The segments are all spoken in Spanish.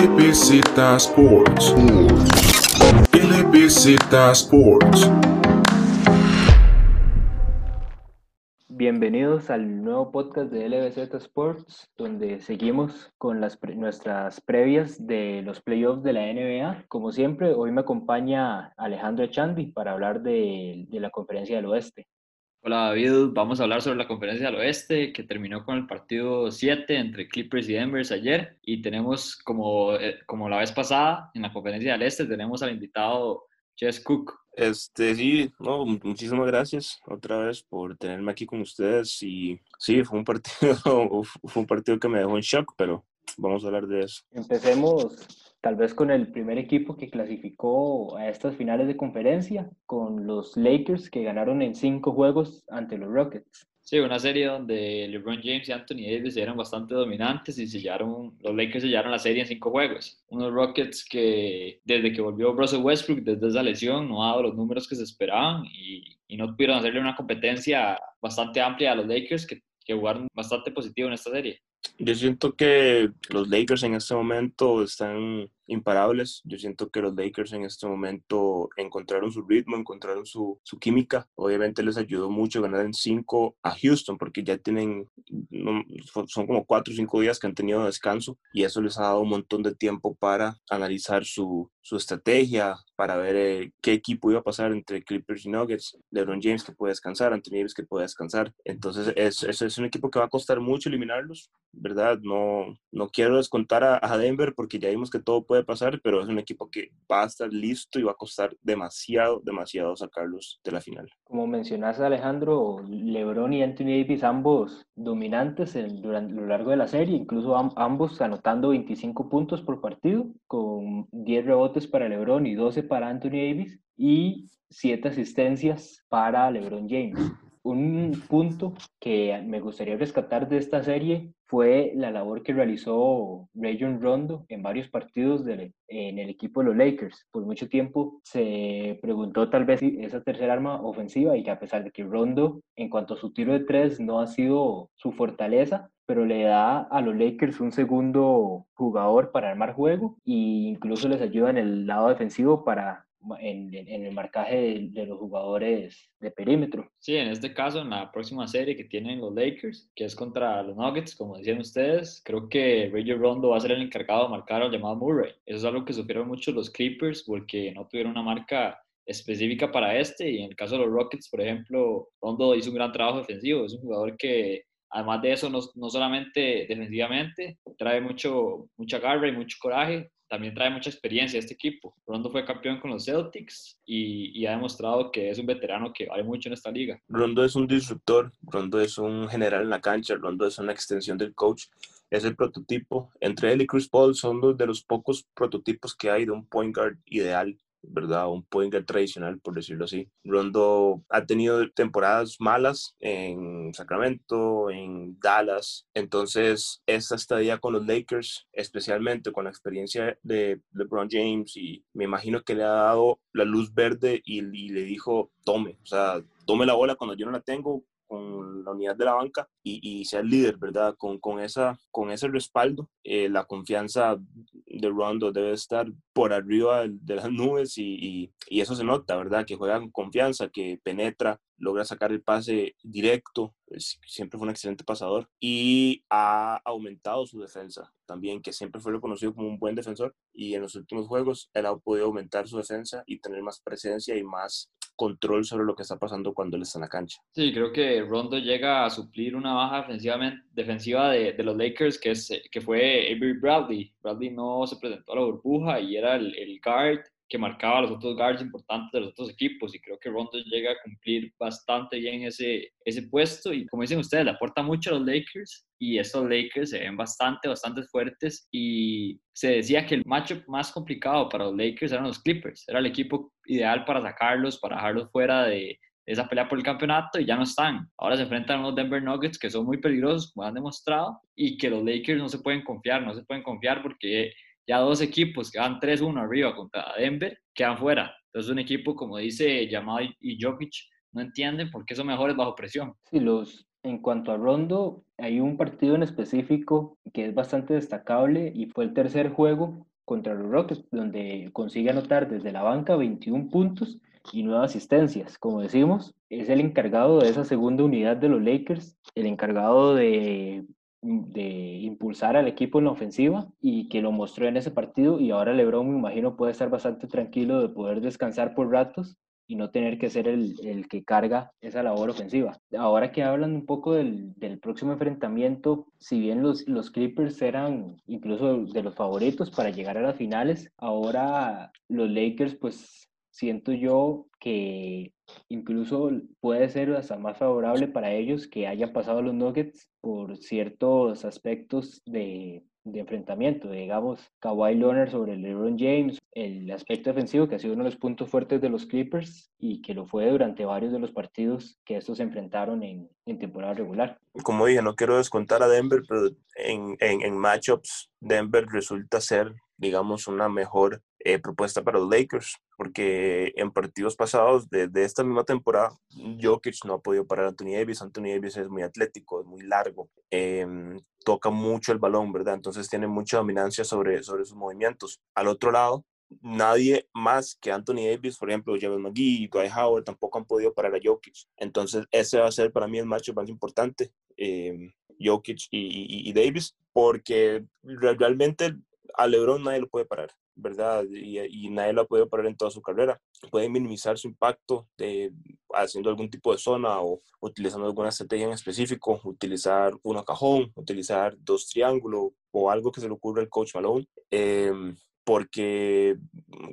LBZ Sports. LBZ Sports. Bienvenidos al nuevo podcast de LBZ Sports, donde seguimos con las nuestras previas de los playoffs de la NBA. Como siempre, hoy me acompaña Alejandro Echandi para hablar de, de la conferencia del oeste. Hola David, vamos a hablar sobre la conferencia del oeste que terminó con el partido 7 entre Clippers y Denver ayer y tenemos como, eh, como la vez pasada en la conferencia del este tenemos al invitado Jess Cook. Este, sí, no, muchísimas gracias otra vez por tenerme aquí con ustedes y sí, fue un partido, fue un partido que me dejó en shock, pero vamos a hablar de eso. Empecemos tal vez con el primer equipo que clasificó a estas finales de conferencia, con los Lakers que ganaron en cinco juegos ante los Rockets. Sí, una serie donde LeBron James y Anthony Davis eran bastante dominantes y sellaron, los Lakers sellaron la serie en cinco juegos. Unos Rockets que desde que volvió Russell Westbrook, desde esa lesión, no ha dado los números que se esperaban y, no pudieron hacerle una competencia bastante amplia a los Lakers que, que jugaron bastante positivo en esta serie. Yo siento que los Lakers en este momento están imparables. Yo siento que los Lakers en este momento encontraron su ritmo, encontraron su, su química. Obviamente les ayudó mucho ganar en 5 a Houston porque ya tienen, son como 4 o 5 días que han tenido descanso y eso les ha dado un montón de tiempo para analizar su, su estrategia, para ver eh, qué equipo iba a pasar entre Clippers y Nuggets, LeBron James que puede descansar, Anthony Davis que puede descansar. Entonces es, es, es un equipo que va a costar mucho eliminarlos, ¿verdad? No, no quiero descontar a, a Denver porque ya vimos que todo puede pasar, pero es un equipo que va a estar listo y va a costar demasiado, demasiado sacarlos de la final. Como mencionaste Alejandro, LeBron y Anthony Davis ambos dominantes durante lo largo de la serie, incluso ambos anotando 25 puntos por partido, con 10 rebotes para LeBron y 12 para Anthony Davis y 7 asistencias para LeBron James un punto que me gustaría rescatar de esta serie fue la labor que realizó Rayon Rondo en varios partidos de, en el equipo de los Lakers. Por mucho tiempo se preguntó tal vez esa tercera arma ofensiva y que a pesar de que Rondo en cuanto a su tiro de tres no ha sido su fortaleza, pero le da a los Lakers un segundo jugador para armar juego e incluso les ayuda en el lado defensivo para en, en, el marcaje de, los jugadores de perímetro. Sí, en este caso, en la próxima serie que tienen los Lakers, que es contra los Nuggets, como decían ustedes, creo que Reggie Rondo va a ser el encargado de marcar al llamado Murray. Eso es algo que sufrieron mucho los Clippers porque no tuvieron una marca específica para este y en el caso de los Rockets, por ejemplo, Rondo hizo un gran trabajo defensivo. Es un jugador que además de eso, no, no solamente defensivamente, trae mucho, mucha garra y mucho coraje, también trae mucha experiencia a este equipo. Rondo fue campeón con los Celtics y, ha demostrado que es un veterano que vale mucho en esta liga. Rondo es un disruptor, Rondo es un general en la cancha, Rondo es una extensión del coach, es el prototipo. Entre él y Chris Paul son dos de los pocos prototipos que hay de un point guard ideal ¿verdad? Un point guard tradicional, por decirlo así. Rondo ha tenido temporadas malas en Sacramento, en Dallas. Entonces, esta estadía con los Lakers, especialmente con la experiencia de LeBron James, y me imagino que le ha dado la luz verde y, y le dijo, tome, o sea, tome la bola cuando yo no la tengo, con la unidad de la banca y, y el líder, ¿verdad? Con, con, esa, con ese respaldo, eh, la confianza de Rondo debe estar por arriba de las nubes y, y, eso se nota, ¿verdad? Que juega con confianza, que penetra, logra sacar el pase directo, siempre fue un excelente pasador y ha aumentado su defensa también, que siempre fue reconocido como un buen defensor y en los últimos juegos él ha podido aumentar su defensa y tener más presencia y más control sobre lo que está pasando cuando él está en la cancha. Sí, creo que Rondo llega a suplir una baja defensiva de, de los Lakers que, es, que fue Avery Bradley. Bradley no se presentó a la burbuja y era el, el guard que marcaba a los otros guards importantes de los otros equipos y creo que Rondo llega a cumplir bastante bien ese, ese puesto. Y como dicen ustedes, le aporta mucho a los Lakers y estos Lakers se ven bastante, bastante fuertes. Y se decía que el matchup más complicado para los Lakers eran los Clippers, era el equipo ideal para sacarlos, para dejarlos fuera de, esa pelea por el campeonato y ya no están. Ahora se enfrentan a unos Denver Nuggets que son muy peligrosos, como han demostrado, y que los Lakers no se pueden confiar, no se pueden confiar porque ya dos equipos que van 3-1 arriba contra Denver quedan fuera. Entonces un equipo, como dice Yamal y Jokic, no entienden por qué son mejores bajo presión. Sí, los, en cuanto a Rondo, hay un partido en específico que es bastante destacable y fue el tercer juego contra los Rockets, donde consigue anotar desde la banca 21 puntos y nueve asistencias. Como decimos, es el encargado de esa segunda unidad de los Lakers, el encargado de, de impulsar al equipo en la ofensiva y que lo mostró en ese partido y ahora LeBron me imagino puede estar bastante tranquilo de poder descansar por ratos y no tener que ser el, el, que carga esa labor ofensiva. Ahora que hablan un poco del, del, próximo enfrentamiento, si bien los, los Clippers eran incluso de los favoritos para llegar a las finales, ahora los Lakers pues siento yo que incluso puede ser hasta más favorable para ellos que hayan pasado los Nuggets por ciertos aspectos de, de enfrentamiento, digamos, Kawhi Leonard sobre LeBron James, el aspecto defensivo que ha sido uno de los puntos fuertes de los Clippers y que lo fue durante varios de los partidos que estos se enfrentaron en, en temporada regular. Como dije, no quiero descontar a Denver, pero en, en, en matchups Denver resulta ser, digamos, una mejor eh, propuesta para los Lakers, porque en partidos pasados de, de, esta misma temporada, Jokic no ha podido parar a Anthony Davis. Anthony Davis es muy atlético, es muy largo, eh, toca mucho el balón, ¿verdad? Entonces tiene mucha dominancia sobre, sobre sus movimientos. Al otro lado, nadie más que Anthony Davis, por ejemplo, James McGee, Dwight Howard, tampoco han podido parar a Jokic. Entonces, ese va a ser para mí el match más importante, eh, Jokic y, y, Davis, porque realmente a LeBron nadie lo puede parar. ¿Verdad? Y, y, nadie lo ha podido parar en toda su carrera. Pueden minimizar su impacto de, haciendo algún tipo de zona o utilizando alguna estrategia en específico, utilizar uno cajón, utilizar dos triángulos o algo que se le ocurra al coach Malone. Eh, porque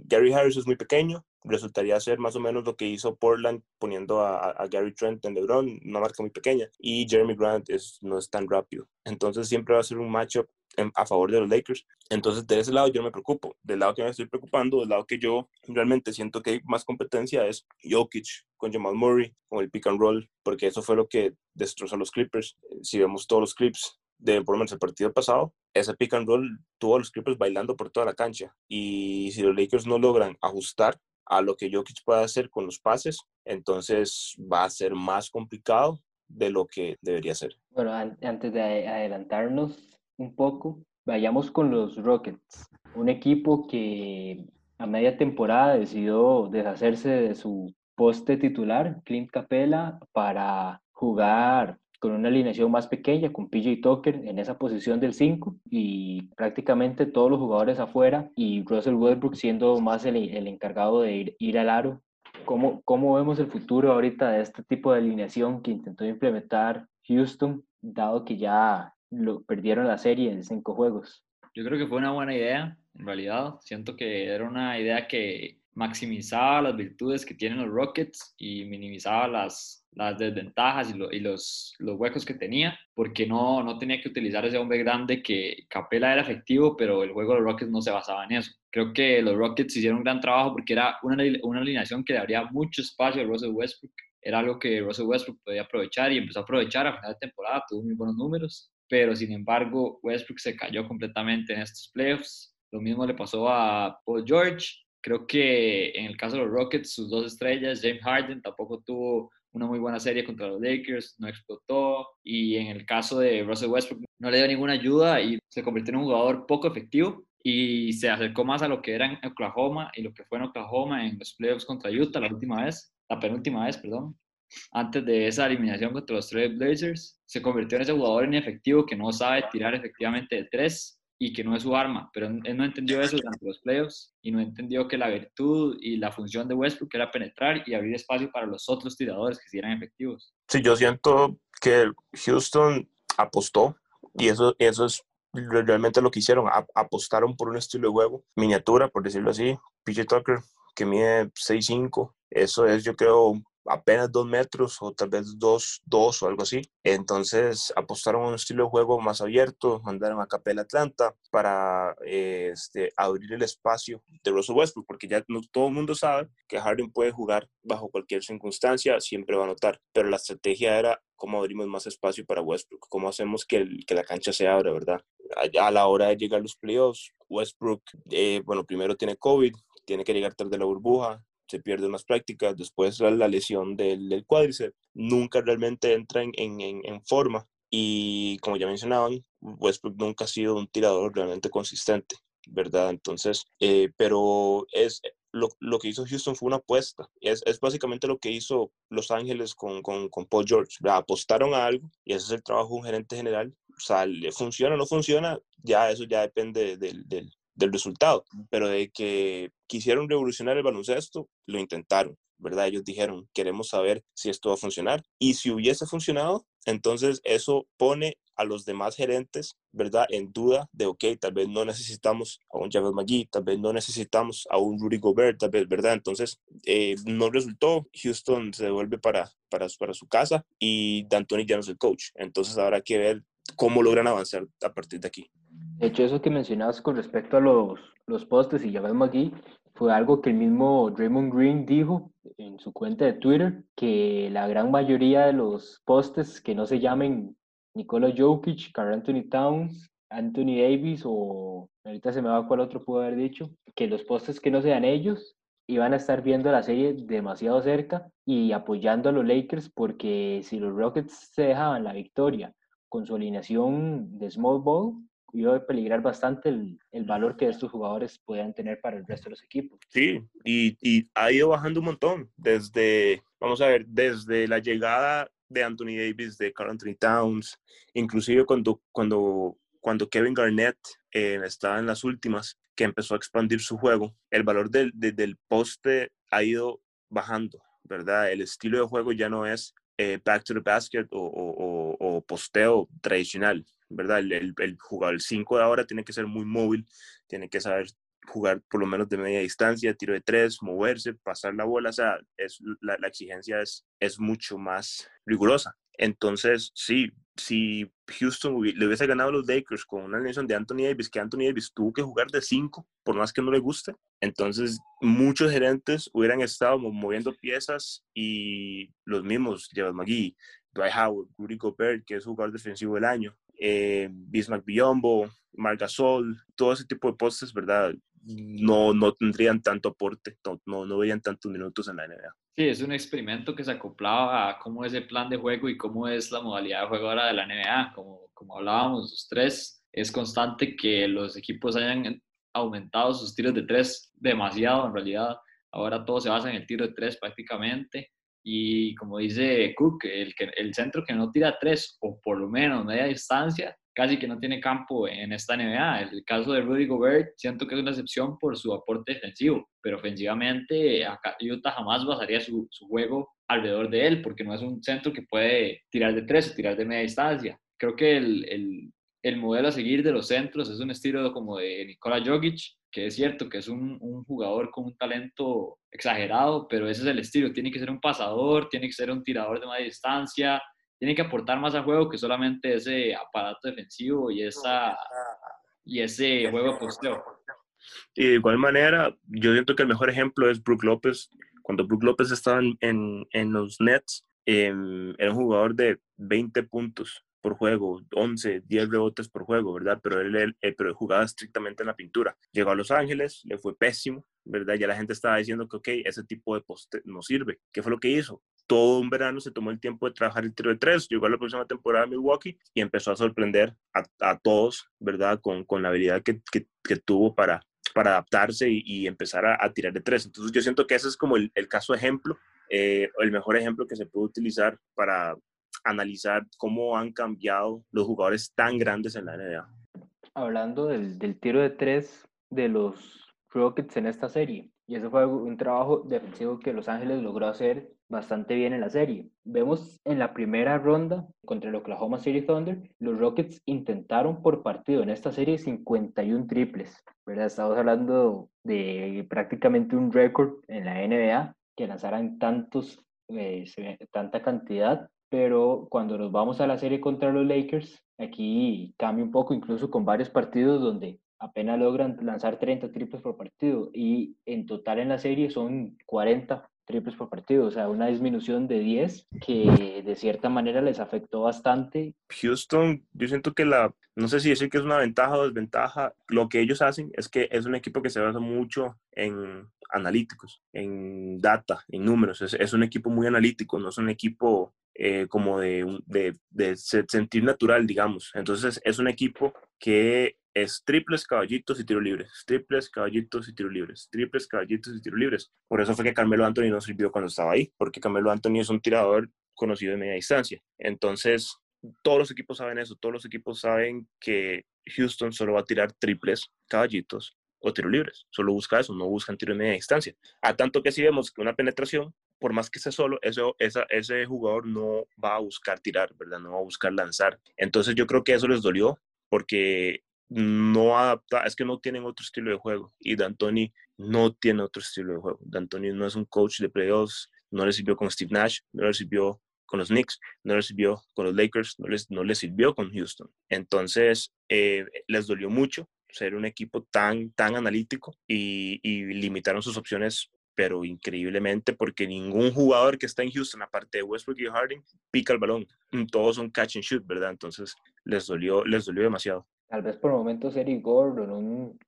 Gary Harris es muy pequeño, resultaría ser más o menos lo que hizo Portland poniendo a, a Gary Trent en LeBron, una marca muy pequeña, y Jeremy Grant es, no es tan rápido. Entonces siempre va a ser un matchup a favor de los Lakers. Entonces, de ese lado yo me preocupo. Del lado que me estoy preocupando, del lado que yo realmente siento que hay más competencia es Jokic con Jamal Murray, con el pick and roll, porque eso fue lo que destrozó a los Clippers. Si vemos todos los clips de por lo menos el partido pasado, ese pick and roll tuvo a los Clippers bailando por toda la cancha. Y si los Lakers no logran ajustar a lo que Jokic puede hacer con los pases, entonces va a ser más complicado de lo que debería ser. Bueno, antes de adelantarnos, un poco, vayamos con los Rockets, un equipo que a media temporada decidió deshacerse de su poste titular, Clint Capella, para jugar con una alineación más pequeña, con PJ Tucker en esa posición del 5 y prácticamente todos los jugadores afuera y Russell Westbrook siendo más el, el encargado de ir, ir al aro. ¿Cómo, ¿Cómo vemos el futuro ahorita de este tipo de alineación que intentó implementar Houston, dado que ya lo perdieron la serie en cinco juegos. Yo creo que fue una buena idea, en realidad. Siento que era una idea que maximizaba las virtudes que tienen los Rockets y minimizaba las, las desventajas y, lo, y los, los, huecos que tenía, porque no, no tenía que utilizar ese hombre grande que Capela era efectivo, pero el juego de los Rockets no se basaba en eso. Creo que los Rockets hicieron un gran trabajo porque era una, una alineación que le daría mucho espacio a Russell Westbrook. Era algo que Russell Westbrook podía aprovechar y empezó a aprovechar a final de temporada, tuvo muy buenos números pero sin embargo Westbrook se cayó completamente en estos playoffs. Lo mismo le pasó a Paul George. Creo que en el caso de los Rockets, sus dos estrellas, James Harden, tampoco tuvo una muy buena serie contra los Lakers, no explotó. Y en el caso de Russell Westbrook, no le dio ninguna ayuda y se convirtió en un jugador poco efectivo y se acercó más a lo que era en Oklahoma y lo que fue en Oklahoma en los playoffs contra Utah la última vez, la penúltima vez, perdón antes de esa eliminación contra los Trail Blazers, se convirtió en ese jugador inefectivo que no sabe tirar efectivamente de tres y que no es su arma, pero él no entendió eso durante los playoffs y no entendió que la virtud y la función de Westbrook era penetrar y abrir espacio para los otros tiradores que sí efectivos. Sí, yo siento que Houston apostó y eso, eso es realmente lo que hicieron, apostaron por un estilo de juego, miniatura, por decirlo así, PJ Tucker, que mide 6'5", eso es yo creo apenas dos metros o tal vez dos, dos o algo así. Entonces apostaron a un estilo de juego más abierto, mandaron a Capela Atlanta para este, abrir el espacio de Russell Westbrook, porque ya todo el mundo sabe que Harden puede jugar bajo cualquier circunstancia, siempre va a anotar, pero la estrategia era cómo abrimos más espacio para Westbrook, cómo hacemos que, el, que la cancha se abra, ¿verdad? A, a, la hora de llegar a los playoffs, Westbrook, eh, bueno, primero tiene COVID, tiene que llegar tarde de la burbuja, se pierde unas prácticas, después la, la lesión del, del, cuádriceps, nunca realmente entra en, en, en, forma y como ya mencionaban, Westbrook nunca ha sido un tirador realmente consistente. ¿verdad? Entonces, eh, pero es, lo, lo, que hizo Houston fue una apuesta. Es, es básicamente lo que hizo Los Ángeles con, con, con Paul George. Apostaron a algo y ese es el trabajo de un gerente general. O sea, funciona o no funciona, ya eso ya depende del, del, del resultado. Pero de que quisieron revolucionar el baloncesto, lo intentaron. ¿verdad? Ellos dijeron, queremos saber si esto va a funcionar. Y si hubiese funcionado, entonces eso pone a los demás gerentes, ¿verdad? En duda de, ok, tal vez no necesitamos a un Javel McGee, tal vez no necesitamos a un Rudy Gobert, tal vez, ¿verdad? Entonces, eh, no resultó, Houston se devuelve para, para, para su casa y D'Antoni ya no es el coach. Entonces, habrá que ver cómo logran avanzar a partir de aquí. De hecho, eso que mencionabas con respecto a los, los postes y Javel McGee, fue algo que el mismo Draymond Green dijo en su cuenta de Twitter, que la gran mayoría de los postes que no se llamen Nikola Jokic, Carl Anthony Towns, Anthony Davis o ahorita se me va cuál otro pudo haber dicho, que los postes que no sean ellos iban a estar viendo la serie demasiado cerca y apoyando a los Lakers porque si los Rockets se dejaban la victoria con su alineación de small ball, iba a peligrar bastante el, el, valor que estos jugadores podían tener para el resto de los equipos. Sí, y, y, ha ido bajando un montón desde, vamos a ver, desde la llegada de Anthony Davis, de Carl Anthony Towns, inclusive cuando, cuando, cuando Kevin Garnett eh, estaba en las últimas, que empezó a expandir su juego, el valor del, de, del poste ha ido bajando, ¿verdad? El estilo de juego ya no es eh, back to the basket o, posteo tradicional, ¿verdad? El, el, el jugador, el 5 de ahora tiene que ser muy móvil, tiene que saber jugar por lo menos de media distancia, tiro de tres, moverse, pasar la bola, o sea, es, la, exigencia es mucho más rigurosa. Entonces, sí, si Houston le hubiese ganado a los Lakers con una alineación de Anthony Davis, que Anthony Davis tuvo que jugar de 5, por más que no le guste, entonces muchos gerentes hubieran estado moviendo piezas y los mismos, Jared McGee, Dwight Howard, Rudy Gobert, que es jugador defensivo del año, eh, Bismack Biombo, Marc Gasol, todo ese tipo de postes, ¿verdad? No, no tendrían tanto aporte, no, no veían tantos minutos en la NBA. Sí, es un experimento que se acoplaba a cómo es el plan de juego y cómo es la modalidad de juego ahora de la NBA. Como, como hablábamos los tres, es constante que los equipos hayan aumentado sus tiros de tres demasiado en realidad. Ahora todo se basa en el tiro de tres prácticamente. Y como dice Cook, el, el centro que no tira tres o por lo menos media distancia, casi que no tiene campo en esta NBA. El caso de Rudy Gobert, siento que es una excepción por su aporte defensivo, pero ofensivamente Utah jamás basaría su, su juego alrededor de él, porque no es un centro que puede tirar de tres o tirar de media distancia. Creo que el, el, el modelo a seguir de los centros es un estilo como de Nikola Jokic, que es cierto que es un, un, jugador con un talento exagerado, pero ese es el estilo. Tiene que ser un pasador, tiene que ser un tirador de media distancia, tiene que aportar más al juego que solamente ese aparato defensivo y, esa, y ese juego posteo. Y de igual manera, yo siento que el mejor ejemplo es Brook López. Cuando Brook López estaba en, en los Nets, eh, era un jugador de 20 puntos por juego, 11, 10 rebotes por juego, ¿verdad? Pero él, él, él, pero jugaba estrictamente en la pintura. Llegó a Los Ángeles, le fue pésimo, ¿verdad? Ya la gente estaba diciendo que, ok, ese tipo de poste no sirve. ¿Qué fue lo que hizo? Todo un verano se tomó el tiempo de trabajar el tiro de tres, llegó a la próxima temporada de Milwaukee y empezó a sorprender a, a todos, ¿verdad? Con, con la habilidad que, que, que tuvo para, para adaptarse y, y empezar a, a, tirar de tres. Entonces yo siento que ese es como el, el caso ejemplo, eh, el mejor ejemplo que se puede utilizar para analizar cómo han cambiado los jugadores tan grandes en la NBA. Hablando del, del tiro de tres de los Rockets en esta serie, y eso fue un trabajo defensivo que Los Ángeles logró hacer bastante bien en la serie. Vemos en la primera ronda contra el Oklahoma City Thunder, los Rockets intentaron por partido en esta serie 51 triples, ¿verdad? Estamos hablando de prácticamente un récord en la NBA que lanzaran tantos, eh, tanta cantidad pero cuando nos vamos a la serie contra los Lakers, aquí cambia un poco, incluso con varios partidos donde apenas logran lanzar 30 triples por partido y en total en la serie son 40 triples por partido, o sea, una disminución de 10 que de cierta manera les afectó bastante. Houston, yo siento que la, no sé si decir que es una ventaja o desventaja, lo que ellos hacen es que es un equipo que se basa mucho en analíticos, en data, en números, es, es un equipo muy analítico, no es un equipo eh, como de, de, de, sentir natural, digamos. Entonces es un equipo que es triples, caballitos y tiro libres, triples, caballitos y tiro libres, triples, caballitos y tiro libres. Por eso fue que Carmelo Anthony no sirvió cuando estaba ahí, porque Carmelo Anthony es un tirador conocido de media distancia. Entonces, todos los equipos saben eso, todos los equipos saben que Houston solo va a tirar triples, caballitos o tiro libres. Solo busca eso, no buscan tiro de media distancia. A tanto que si vemos que una penetración, por más que sea solo, eso, esa, ese jugador no va a buscar tirar, ¿verdad? No va a buscar lanzar. Entonces yo creo que eso les dolió porque no adapta, es que no tienen otro estilo de juego y D'Antoni no tiene otro estilo de juego. D'Antoni no es un coach de playoffs, no le sirvió con Steve Nash, no le sirvió con los Knicks, no le sirvió con los Lakers, no les, no les sirvió con Houston. Entonces, eh, les dolió mucho ser un equipo tan, tan analítico y, y limitaron sus opciones pero increíblemente porque ningún jugador que está en Houston, aparte de Westbrook y Harding, pica el balón. Todos son catch and shoot, ¿verdad? Entonces les dolió, les dolió demasiado. Tal vez por momentos Eric Gordon, un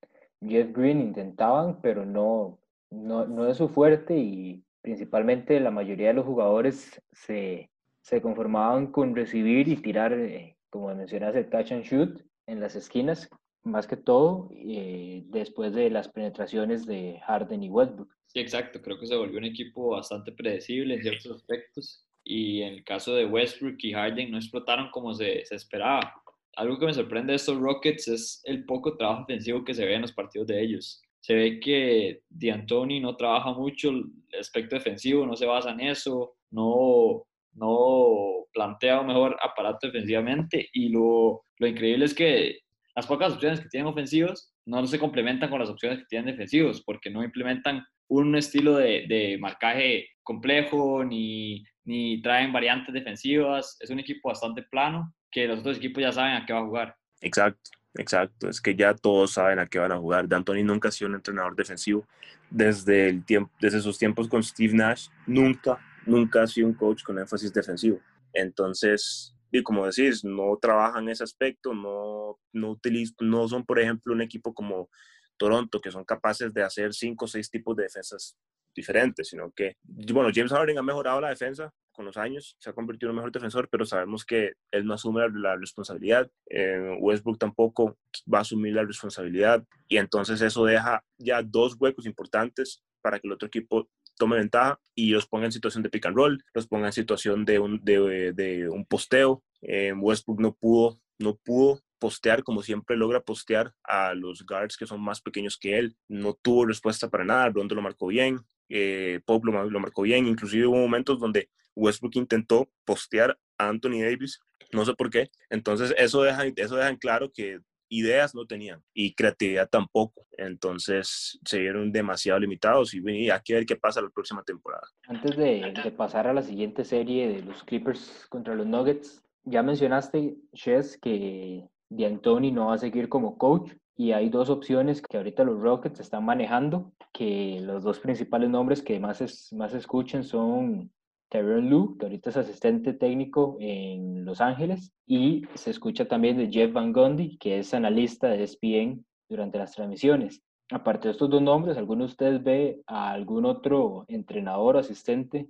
Jeff Green intentaban, pero no, no, no es su fuerte y principalmente la mayoría de los jugadores se, se conformaban con recibir y tirar, eh, como mencionaste, catch and shoot en las esquinas, más que todo eh, después de las penetraciones de Harden y Westbrook. Sí, exacto. Creo que se volvió un equipo bastante predecible en ciertos aspectos. Y en el caso de Westbrook y Harden no explotaron como se, se esperaba. Algo que me sorprende de estos Rockets es el poco trabajo ofensivo que se ve en los partidos de ellos. Se ve que D'Antoni no trabaja mucho el aspecto defensivo, no se basa en eso, no, no plantea un mejor aparato defensivamente. Y lo, lo increíble es que las pocas opciones que tienen ofensivos no se complementan con las opciones que tienen defensivos, porque no implementan un estilo de, de marcaje complejo ni, ni traen variantes defensivas. Es un equipo bastante plano que los otros equipos ya saben a qué va a jugar. Exacto, exacto. Es que ya todos saben a qué van a jugar. D'Antoni nunca ha sido un entrenador defensivo. Desde, el tiempo, desde sus tiempos con Steve Nash, nunca, nunca ha sido un coach con énfasis defensivo. Entonces, y como decís, no trabajan ese aspecto, no, no, utilizan, no son, por ejemplo, un equipo como Toronto, que son capaces de hacer cinco o seis tipos de defensas diferentes, sino que, bueno, James Harden ha mejorado la defensa con los años, se ha convertido en un mejor defensor, pero sabemos que él no asume la, responsabilidad, eh, Westbrook tampoco va a asumir la responsabilidad, y entonces eso deja ya dos huecos importantes para que el otro equipo tome ventaja y los ponga en situación de pick and roll, los ponga en situación de un, de, de un posteo. Eh, Westbrook no pudo, no pudo postear como siempre logra postear a los guards que son más pequeños que él. No tuvo respuesta para nada, Rondo lo marcó bien, eh, Pop lo, lo, marcó bien, inclusive hubo momentos donde Westbrook intentó postear a Anthony Davis, no sé por qué. Entonces eso deja, eso deja en claro que ideas no tenían y creatividad tampoco. Entonces se vieron demasiado limitados y, y hay que ver qué pasa la próxima temporada. Antes de, de pasar a la siguiente serie de los Clippers contra los Nuggets, ya mencionaste, Chess, que D'Antoni no va a seguir como coach y hay dos opciones que ahorita los Rockets están manejando, que los dos principales nombres que más, es, más escuchen son Terrell Lou, que ahorita es asistente técnico en Los Ángeles, y se escucha también de Jeff Van Gundy, que es analista de ESPN durante las transmisiones. Aparte de estos dos nombres, ¿alguno de ustedes ve a algún otro entrenador o asistente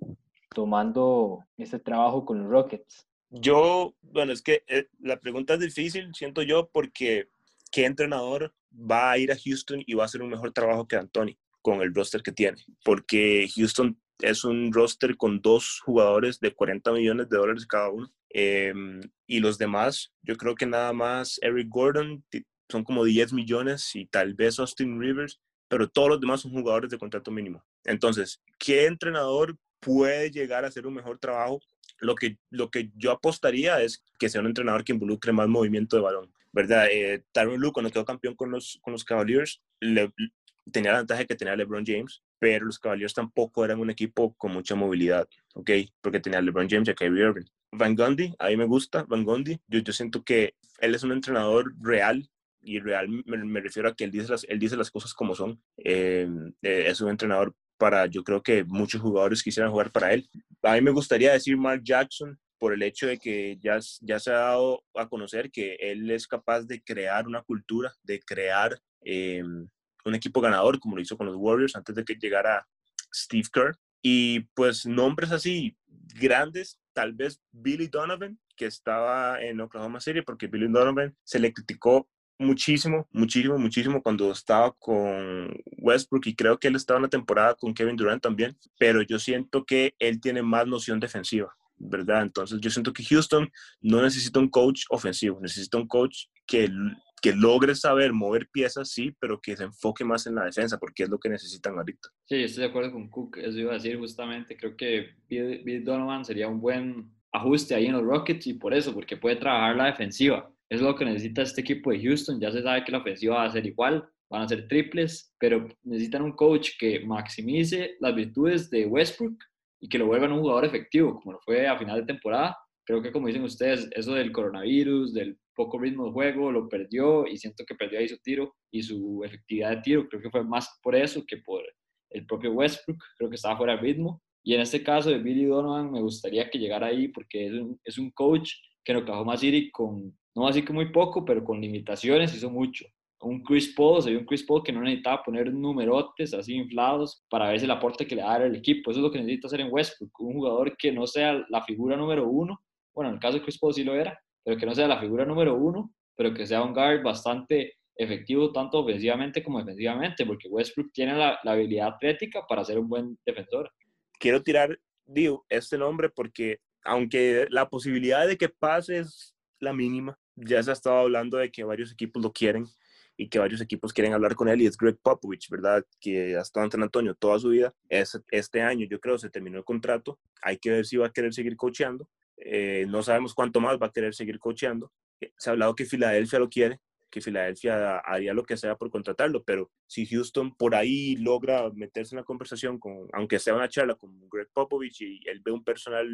tomando este trabajo con los Rockets? Yo, bueno, es que eh, la pregunta es difícil, siento yo, porque ¿qué entrenador va a ir a Houston y va a hacer un mejor trabajo que Anthony con el roster que tiene? Porque Houston es un roster con dos jugadores de 40 millones de dólares cada uno. Em, y los demás, yo creo que nada más Eric Gordon son como 10 millones y tal vez Austin Rivers, pero todos los demás son jugadores de contrato mínimo. Entonces, ¿qué entrenador puede llegar a hacer un mejor trajo lo que, lo que yo apostaría es que sea un entrenador que involucre más movimiento de balón, ¿verdad? Eh, Tyron cuando quedó campeón con los, con los Cavaliers, tenía la ventaja que tenía LeBron James, pero los Cavaliers tampoco eran un equipo con mucha movilidad, ¿ok? Porque tenía LeBron James y a Kyrie Irving. Van Gundy, a mí me gusta Van Gundy. Yo, yo siento que él es un entrenador real, y real me, refiero a que él dice las, él dice las cosas como son. Eh, eh, es un entrenador para, yo creo que muchos jugadores quisieran jugar para él. A mí me gustaría decir Mark Jackson por el hecho de que ya, ya se ha dado a conocer que él es capaz de crear una cultura, de crear eh, un equipo ganador, como lo hizo con los Warriors antes de que llegara Steve Kerr. Y pues nombres así grandes, tal vez Billy Donovan, que estaba en Oklahoma City, porque Billy Donovan se le criticó muchísimo, muchísimo, muchísimo cuando estaba con Westbrook y creo que él estaba en la temporada con Kevin Durant también, pero yo siento que él tiene más noción defensiva, ¿verdad? Entonces yo siento que Houston no necesita un coach ofensivo, necesita un coach que, que logre saber mover piezas, sí, pero que se enfoque más en la defensa, porque es lo que necesitan ahorita. Sí, estoy de acuerdo con Cook, eso iba a decir justamente, creo que Bill Donovan sería un buen ajuste ahí en los Rockets y por eso, porque puede trabajar la defensiva. Es lo que necesita este equipo de Houston. Ya se sabe que la ofensiva va a ser igual, van a ser triples, pero necesitan un coach que maximice las virtudes de Westbrook y que lo vuelvan un jugador efectivo, como lo fue a final de temporada. Creo que, como dicen ustedes, eso del coronavirus, del poco ritmo de juego, lo perdió y siento que perdió ahí su tiro y su efectividad de tiro. Creo que fue más por eso que por el propio Westbrook. Creo que estaba fuera de ritmo. Y en este caso de Billy Donovan, me gustaría que llegara ahí porque es un, es un coach que en Oklahoma City, con, no así que muy poco, pero con limitaciones, hizo mucho. Un Chris Paul, se un Chris Paul que no necesitaba poner numerotes así inflados para ver el aporte que le da al equipo. Eso es lo que necesita hacer en Westbrook. Un jugador que no sea la figura número uno. Bueno, en el caso de Chris Paul sí lo era, pero que no sea la figura número uno, pero que sea un guard bastante efectivo tanto ofensivamente como defensivamente, porque Westbrook tiene la, la habilidad atlética para ser un buen defensor quiero tirar, digo, este nombre porque aunque la posibilidad de que pase es la mínima, ya se ha estado hablando de que varios equipos lo quieren y que varios equipos quieren hablar con él y es Greg Popovich, ¿verdad? Que ha estado en San Antonio toda su vida. Es, este año yo creo se terminó el contrato. Hay que ver si va a querer seguir coacheando. Eh, no sabemos cuánto más va a querer seguir coacheando. Se ha hablado que Filadelfia lo quiere que Filadelfia haría lo que sea por contratarlo, pero si Houston por ahí logra meterse en la conversación, con, aunque sea una charla con Greg Popovich y él ve un personal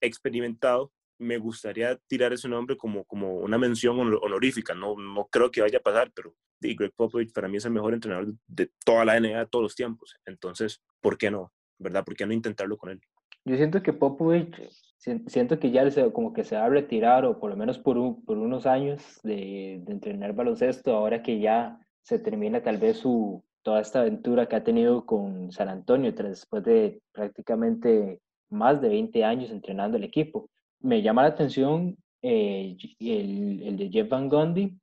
experimentado, me gustaría tirar ese nombre como, como una mención honorífica. No, no creo que vaya a pasar, pero Greg Popovich para mí es el mejor entrenador de toda la NBA de todos los tiempos. Entonces, ¿por qué no? ¿Verdad? ¿Por qué no intentarlo con él? Yo siento que Popovich siento que ya se, como que se va a retirar o por lo menos por, por unos años de, de, entrenar baloncesto, ahora que ya se termina tal vez su, toda esta aventura que ha tenido con San Antonio después de prácticamente más de 20 años entrenando el equipo. Me llama la atención eh, el, el, de Jeff Van Gundy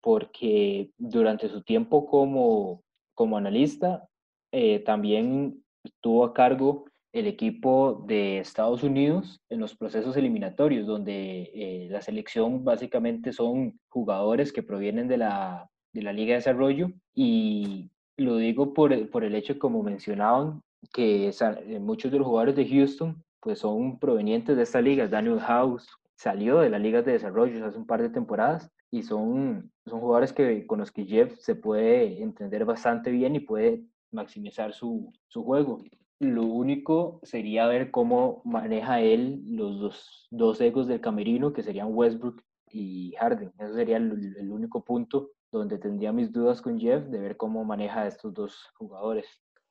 porque durante su tiempo como, como analista eh, también estuvo a cargo el equipo de Estados Unidos en los procesos eliminatorios, donde eh, la selección básicamente son jugadores que provienen de la, de la Liga de Desarrollo y lo digo por, por el hecho, como mencionaban, que eh, muchos de los jugadores de Houston pues son provenientes de esta liga. Daniel House salió de la Liga de Desarrollo hace un par de temporadas y son, son jugadores que, con los que Jeff se puede entender bastante bien y puede maximizar su, su juego. Lo único sería ver cómo maneja él los dos, dos egos del camerino, que serían Westbrook y Harden. Eso sería el, único punto donde tendría mis dudas con Jeff de ver cómo maneja estos dos jugadores.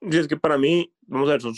Sí, es que para mí, vamos a ver, son,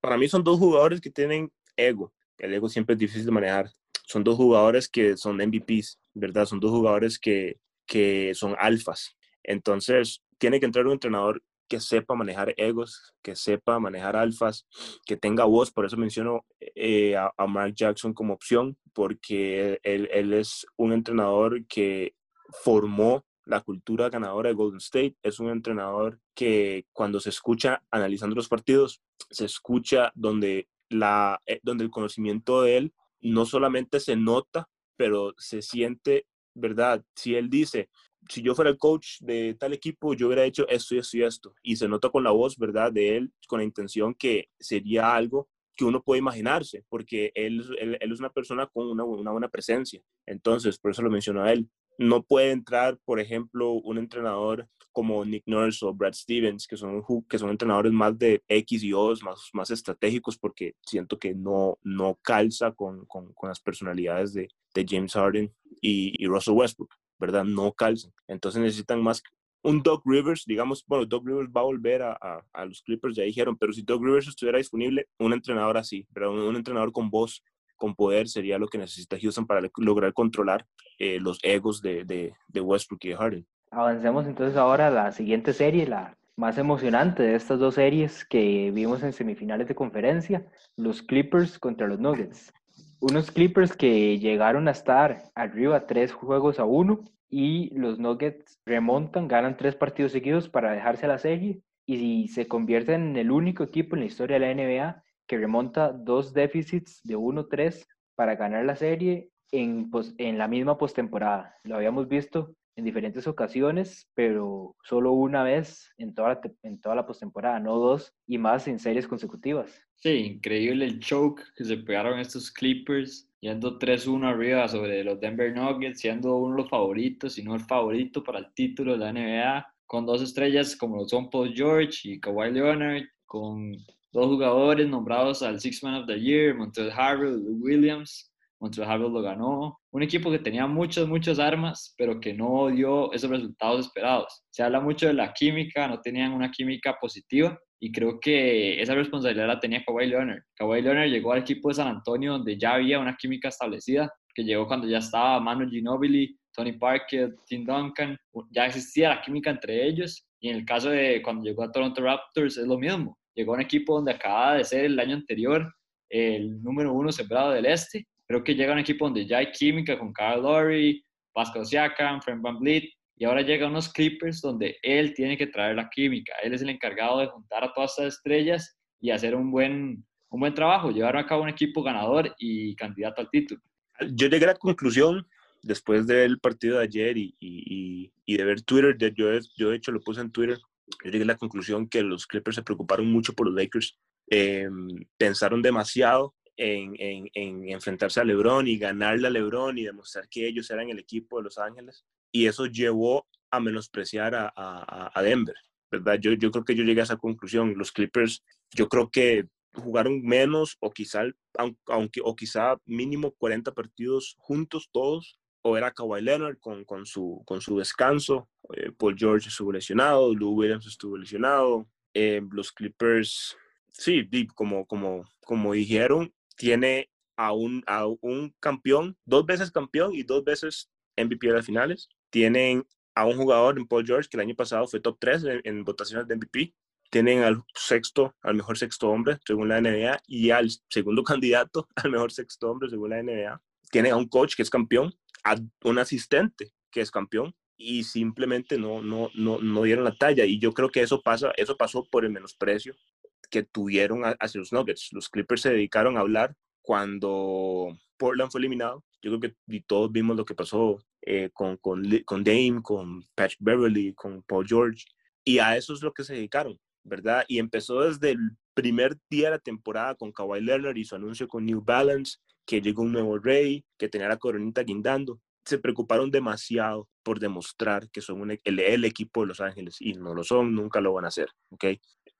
para mí son dos jugadores que tienen ego. El ego siempre es difícil de manejar. Son dos jugadores que son MVPs, ¿verdad? Son dos jugadores que, que son alfas. Entonces, tiene que entrar un entrenador que sepa manejar egos, que sepa manejar alfas, que tenga voz. Por eso menciono eh, a, Mark Jackson como opción, porque él, él, es un entrenador que formó la cultura ganadora de Golden State. Es un entrenador que cuando se escucha analizando los partidos, se escucha donde, la, eh, donde el conocimiento de él no solamente se nota, pero se siente, ¿verdad? Si él dice, si yo fuera el coach de tal equipo, yo hubiera hecho esto y esto y esto. Y se nota con la voz, ¿verdad? De él, con la intención que sería algo que uno puede imaginarse, porque él, él, es una persona con una, una, buena presencia. Entonces, por eso lo menciono a él. No puede entrar, por ejemplo, un entrenador como Nick Nurse o Brad Stevens, que son, que son entrenadores más de X y O, más, más estratégicos, porque siento que no, no calza con, con, con las personalidades de, de James Harden y, y Russell Westbrook. ¿Verdad? No calzan. Entonces necesitan más un Doug Rivers, digamos, bueno, Doug Rivers va a volver a, a, los Clippers, ya dijeron, pero si Doug Rivers estuviera disponible, un entrenador así, pero un, entrenador con voz, con poder, sería lo que necesita Houston para lograr controlar eh, los egos de, de, de, Westbrook y de Harden. Avancemos entonces ahora a la siguiente serie, la más emocionante de estas dos series que vimos en semifinales de conferencia, los Clippers contra los Nuggets unos Clippers que llegaron a estar arriba tres juegos a uno y los Nuggets remontan, ganan tres partidos seguidos para dejarse la serie y se convierten en el único equipo en la historia de la NBA que remonta dos déficits de 1-3 para ganar la serie en, en la misma postemporada. Lo habíamos visto en diferentes ocasiones, pero solo una vez en toda la, en toda la postemporada, no dos, y más en series consecutivas. Sí, increíble el choke que se pegaron estos Clippers, yendo 3-1 arriba sobre los Denver Nuggets, siendo uno de los favoritos, si no el favorito para el título de la NBA, con dos estrellas como lo son Paul George y Kawhi Leonard, con dos jugadores nombrados al Six Man of the Year, Montrezl Harrell, Williams, Montreal lo ganó. Un equipo que tenía muchas, muchas armas, pero que no dio esos resultados esperados. Se habla mucho de la química, no tenían una química positiva y creo que esa responsabilidad la tenía Kawhi Leonard. Kawhi Leonard llegó al equipo de San Antonio donde ya había una química establecida, que llegó cuando ya estaba Manu Ginobili, Tony Parker, Tim Duncan, ya existía la química entre ellos. Y en el caso de cuando llegó a Toronto Raptors es lo mismo. Llegó a un equipo donde acababa de ser el año anterior el número uno sembrado del este Creo que llega un equipo donde ya hay química con Kyle Lowry, Pascal Siakam, Frank Van Vliet, y ahora llega unos Clippers donde él tiene que traer la química. Él es el encargado de juntar a todas estas estrellas y hacer un buen, un buen trabajo, llevar a cabo un equipo ganador y candidato al título. Yo llegué a la conclusión, después del partido de ayer y, y, y de ver Twitter, de, yo, yo de hecho lo puse en Twitter, yo llegué a la conclusión que los Clippers se preocuparon mucho por los Lakers. Em, pensaron demasiado en, enfrentarse a LeBron y ganarle a LeBron y demostrar que ellos eran el equipo de Los Ángeles. Y eso llevó a menospreciar a, Denver, ¿verdad? Yo, yo creo que yo llegué a esa conclusión. Los Clippers, yo creo que jugaron menos o quizá, aunque, o quizá mínimo 40 partidos juntos todos, o era Kawhi Leonard con, con, su, con su descanso, eh, Paul George estuvo lesionado, Lou Williams estuvo lesionado, eh, los Clippers, sí, como, como, como dijeron, tiene a un, a un campeón, dos veces campeón y dos veces MVP de las finales. Tienen a un jugador en Paul George que el año pasado fue top 3 en, votaciones de MVP. Tienen al sexto, al mejor sexto hombre según la NBA y al segundo candidato al mejor sexto hombre según la NBA. Tienen a un coach que es campeón, a un asistente que es campeón y simplemente no, no, no, no dieron la talla. Y yo creo que eso, pasa, eso pasó por el menosprecio que tuvieron hacia los Nuggets. Los Clippers se dedicaron a hablar cuando Portland fue eliminado. Yo creo que todos vimos lo que pasó eh, con, con, con, Dame, con Patrick Beverly, con Paul George. Y a eso es lo que se dedicaron, ¿verdad? Y empezó desde el primer día de la temporada con Kawhi Leonard y su anuncio con New Balance, que llegó un nuevo rey, que tenía la coronita guindando. Se preocuparon demasiado por demostrar que son el, el, equipo de Los Ángeles y no lo son, nunca lo van a hacer, ¿ok?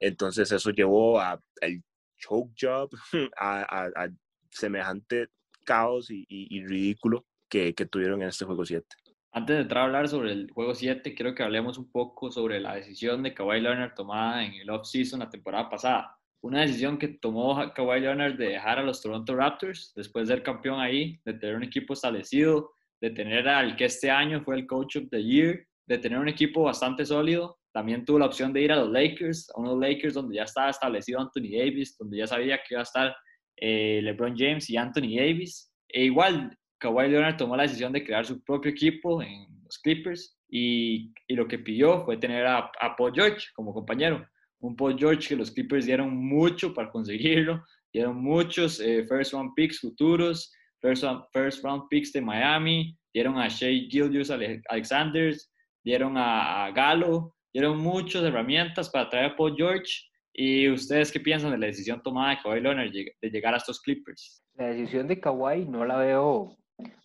Entonces eso llevó a el choke job, a, semejante caos y, ridículo que, tuvieron en este juego 7. Antes de entrar a hablar sobre el juego 7, quiero que hablemos un poco sobre la decisión de Kawhi Leonard tomada en el off-season la temporada pasada. Una decisión que tomó Kawhi Leonard de dejar a los Toronto Raptors después de ser campeón ahí, de tener un equipo establecido, de tener al que este año fue el Coach of the Year, de tener un equipo bastante sólido también tuvo la opción de ir a los Lakers, a unos Lakers donde ya estaba establecido Anthony Davis, donde ya sabía que iba a estar eh, LeBron James y Anthony Davis. E igual, Kawhi Leonard tomó la decisión de crear su propio equipo en los Clippers y, y lo que pidió fue tener a, Paul George como compañero. Un Paul George que los Clippers dieron mucho para conseguirlo, dieron muchos eh, first round picks futuros, first, first round picks de Miami, dieron a Shea Gildius Alexanders, dieron a, a Galo, dieron muchas herramientas para traer a Paul George. ¿Y ustedes qué piensan de la decisión tomada de Kawhi Leonard de llegar a estos Clippers? La decisión de Kawhi no la veo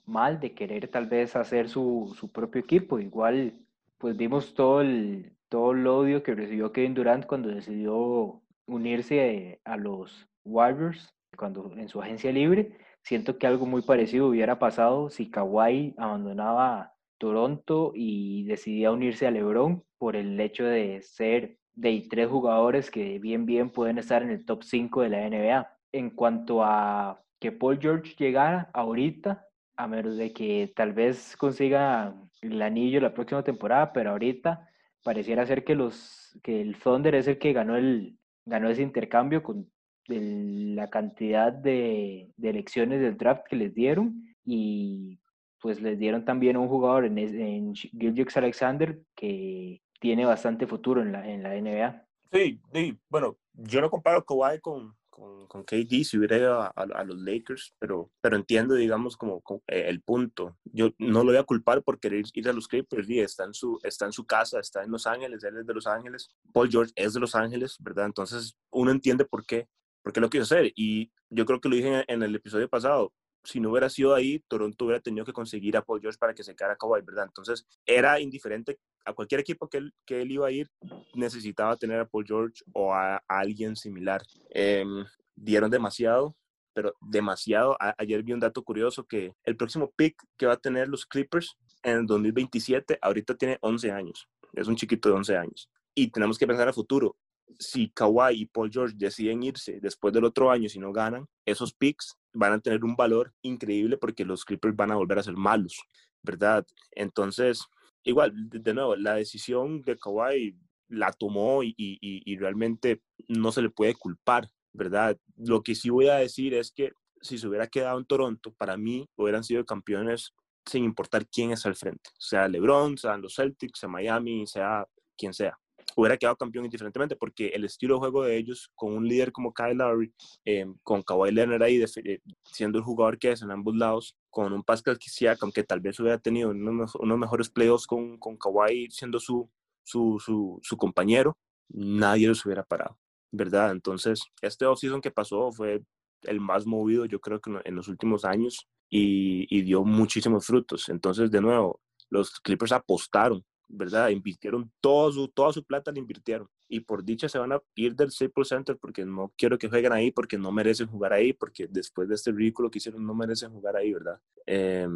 mal de querer tal vez hacer su, su propio equipo. Igual, pues vimos todo el, todo el odio que recibió Kevin Durant cuando decidió unirse a los Warriors cuando en su agencia libre. Siento que algo muy parecido hubiera pasado si Kawhi abandonaba Toronto y decidía unirse a LeBron por el hecho de ser de tres jugadores que bien bien pueden estar en el top 5 de la NBA. En cuanto a que Paul George llegara ahorita, a menos de que tal vez consiga el anillo la próxima temporada, pero ahorita pareciera ser que los que el Thunder es el que ganó el ganó ese intercambio con la cantidad de, de elecciones del draft que les dieron y pues les dieron también un jugador en, en Gilgix Alexander que tiene bastante futuro en la, en la NBA. Sí, sí, bueno, yo no comparo Kawhi con, con, con KD si hubiera ido a, a, los Lakers, pero, pero entiendo, digamos, como, eh, el punto. Yo no lo voy a culpar por querer ir a los Clippers, y está en, su, está en su casa, está en Los Ángeles, él es de Los Ángeles, Paul George es de Los Ángeles, ¿verdad? Entonces uno entiende por qué, por qué lo quiso hacer. Y yo creo que lo dije en el episodio pasado, si no hubiera sido ahí, Toronto hubiera tenido que conseguir a Paul George para que se quedara Kawhi, ¿verdad? Entonces, era indiferente a cualquier equipo que él, que él iba a ir, necesitaba tener a Paul George o a, alguien similar. Em, dieron demasiado, pero demasiado. ayer vi un dato curioso que el próximo pick que va a tener los Clippers en el 2027, ahorita tiene 11 años. Es un chiquito de 11 años. Y tenemos que pensar a futuro si Kawhi y Paul George deciden irse después del otro año si no ganan, esos picks van a tener un valor increíble porque los Clippers van a volver a ser malos, ¿verdad? Entonces, igual, de nuevo, la decisión de Kawhi la tomó y, y, realmente no se le puede culpar, ¿verdad? Lo que sí voy a decir es que si se hubiera quedado en Toronto, para mí hubieran sido campeones sin importar quién es al frente, sea LeBron, sean los Celtics, sea Miami, sea quien sea hubiera quedado campeón indiferentemente, porque el estilo de juego de ellos, con un líder como Kyle Lowry, eh, con Kawhi Leonard ahí eh, siendo el jugador que es en ambos lados, con un Pascal Siakam que tal vez hubiera tenido unos, unos mejores playoffs con, con Kawhi siendo su, su, su, su compañero, nadie los hubiera parado, ¿verdad? Entonces, este offseason que pasó fue el más movido, yo creo que en los últimos años, y, y dio muchísimos frutos. Entonces, de nuevo, los Clippers apostaron ¿verdad? Invirtieron todo su, toda su plata, la invirtieron. Y por dicha se van a ir del Staples Center porque no quiero que jueguen ahí, porque no merecen jugar ahí, porque después de este ridículo que hicieron no merecen jugar ahí, ¿verdad? Eh,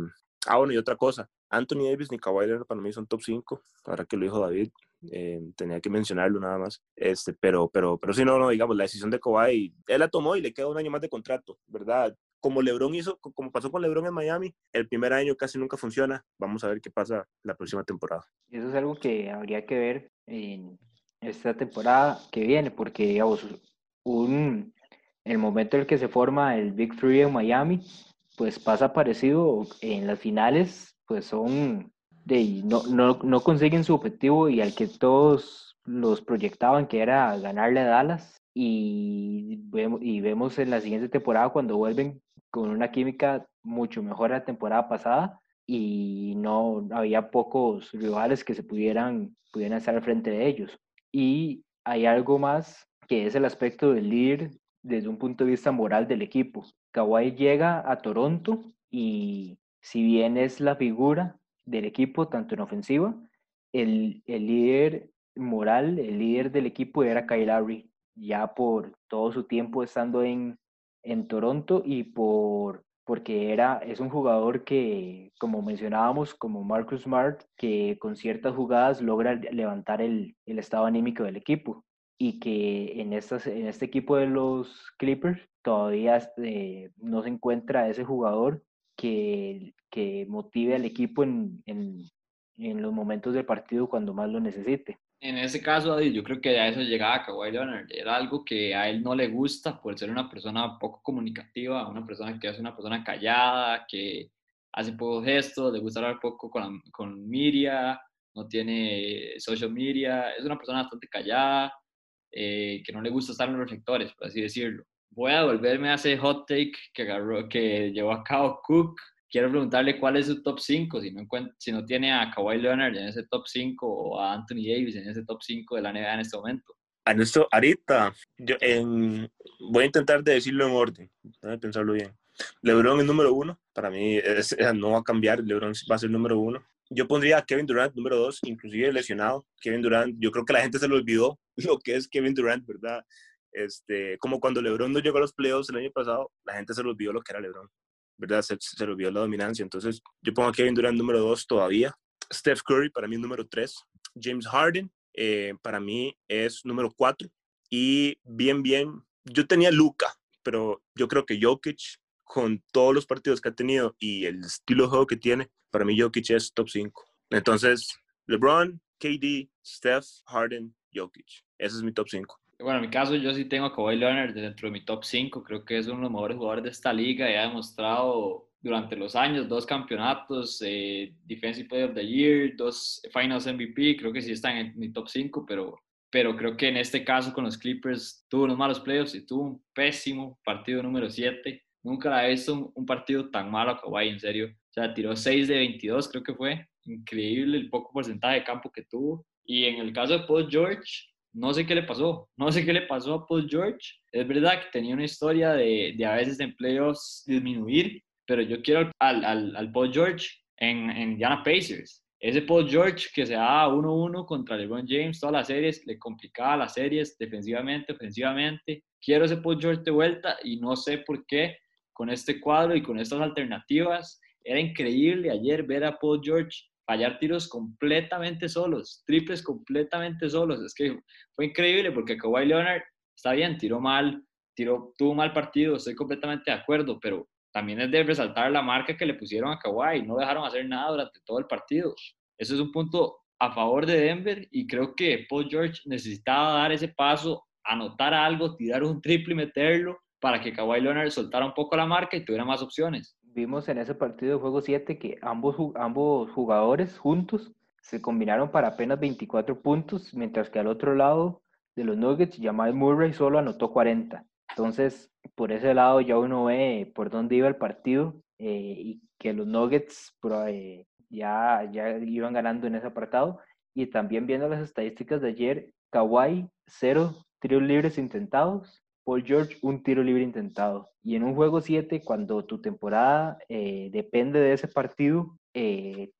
ah, bueno, y otra cosa. Anthony Davis ni Kawhi Leonard para mí son top 5, ahora que lo dijo David. Eh, tenía que mencionarlo nada más. Este, pero, pero, pero sí, no, no, digamos, la decisión de Kawhi, él la tomó y le queda un año más de contrato, ¿verdad? Como LeBron hizo, como pasó con LeBron en Miami, el primer año casi nunca funciona. Vamos a ver qué pasa la próxima temporada. Eso es algo que habría que ver en esta temporada que viene, porque digamos, un, el momento en el que se forma el Big Three en Miami, pues pasa parecido en las finales, pues son de no, no, no consiguen su objetivo y al que todos los proyectaban que era ganarle a Dallas y vemos, y vemos en la siguiente temporada cuando vuelven con una química mucho mejor la temporada pasada y no había pocos rivales que se pudieran, pudieran estar al frente de ellos. Y hay algo más que es el aspecto del líder desde un punto de vista moral del equipo. Kawhi llega a Toronto y si bien es la figura del equipo, tanto en ofensiva, el, el líder moral, el líder del equipo era Kyle Lowry, ya por todo su tiempo estando en, en Toronto y por porque era, es un jugador que, como mencionábamos, como Marcus Smart, que con ciertas jugadas logra levantar el, el estado anímico del equipo y que en, estas, en este equipo de los Clippers todavía eh, no se encuentra ese jugador que, que motive al equipo en, en, en los momentos del partido cuando más lo necesite en ese caso, yo creo que a eso llegaba Kawhi Leonard. Era algo que a él no le gusta por ser una persona poco comunicativa, una persona que es una persona callada, que hace pocos gestos, le gusta hablar poco con, con media, no tiene social media, es una persona bastante callada, eh, que no le gusta estar en los reflectores, por así decirlo. Voy a devolverme a ese hot take que, agarró, que llevó a cabo Cook quiero preguntarle cuál es su top 5, si no, tiene a Kawhi Leonard en ese top 5 o a Anthony Davis en ese top 5 de la NBA en este momento. En esto, ahorita, voy a intentar de decirlo en orden, a pensarlo bien. LeBron es número uno, para mí no va a cambiar, LeBron va a ser número uno. Yo pondría a Kevin Durant número dos, inclusive lesionado. Kevin Durant, yo creo que la gente se lo olvidó lo que es Kevin Durant, ¿verdad? Este, como cuando LeBron no llegó a los playoffs el año pasado, la gente se lo olvidó lo que era LeBron. ¿Verdad? Se, se lo vio la dominancia. Entonces, yo pongo a Kevin Durant número dos todavía. Steph Curry para mí es número tres. James Harden eh, para mí es número cuatro. Y bien, bien, yo tenía Luca, pero yo creo que Jokic, con todos los partidos que ha tenido y el estilo de juego que tiene, para mí Jokic es top 5. Entonces, LeBron, KD, Steph, Harden, Jokic. Ese es mi top 5 bueno, en mi caso yo sí tengo a Kawhi Leonard dentro de mi top 5, creo que es uno de los mejores jugadores de esta liga y ha demostrado durante los años, dos campeonatos, eh, Defensive Player of the Year, dos Finals MVP, creo que sí están en mi top 5, pero, pero creo que en este caso con los Clippers tuvo unos malos playoffs y tuvo un pésimo partido número 7. Nunca he visto un, partido tan malo a Kawhi, en serio. O sea, tiró 6 de 22, creo que fue. Increíble el poco porcentaje de campo que tuvo. Y en el caso de Paul George, no sé qué le pasó, no sé qué le pasó a Paul George. Es verdad que tenía una historia de, de a veces en playoffs disminuir, pero yo quiero al, al, al Paul George en, en Indiana Pacers. Ese Paul George que se da 1-1 contra LeBron James, todas las series, le complicaba las series defensivamente, ofensivamente. Quiero ese Paul George de vuelta y no sé por qué con este cuadro y con estas alternativas. Era increíble ayer ver a Paul George fallar tiros completamente solos, triples completamente solos. Es que fue increíble porque Kawhi Leonard está bien, tiró mal, tiró, tuvo mal partido, estoy completamente de acuerdo, pero también es de resaltar la marca que le pusieron a Kawhi, no dejaron hacer nada durante todo el partido. Eso es un punto a favor de Denver y creo que Paul George necesitaba dar ese paso, anotar algo, tirar un triple y meterlo para que Kawhi Leonard soltara un poco la marca y tuviera más opciones. Vimos en ese partido de juego 7 que ambos, ambos jugadores juntos se combinaron para apenas 24 puntos, mientras que al otro lado de los Nuggets, Jamal Murray solo anotó 40. Entonces, por ese lado ya uno ve por dónde iba el partido eh, y que los Nuggets eh, ya, ya iban ganando en ese apartado. Y también viendo las estadísticas de ayer, Kawhi, cero tiros libres intentados, Paul George, un tiro libre intentado. Y en un juego 7, cuando tu temporada eh, depende de ese partido,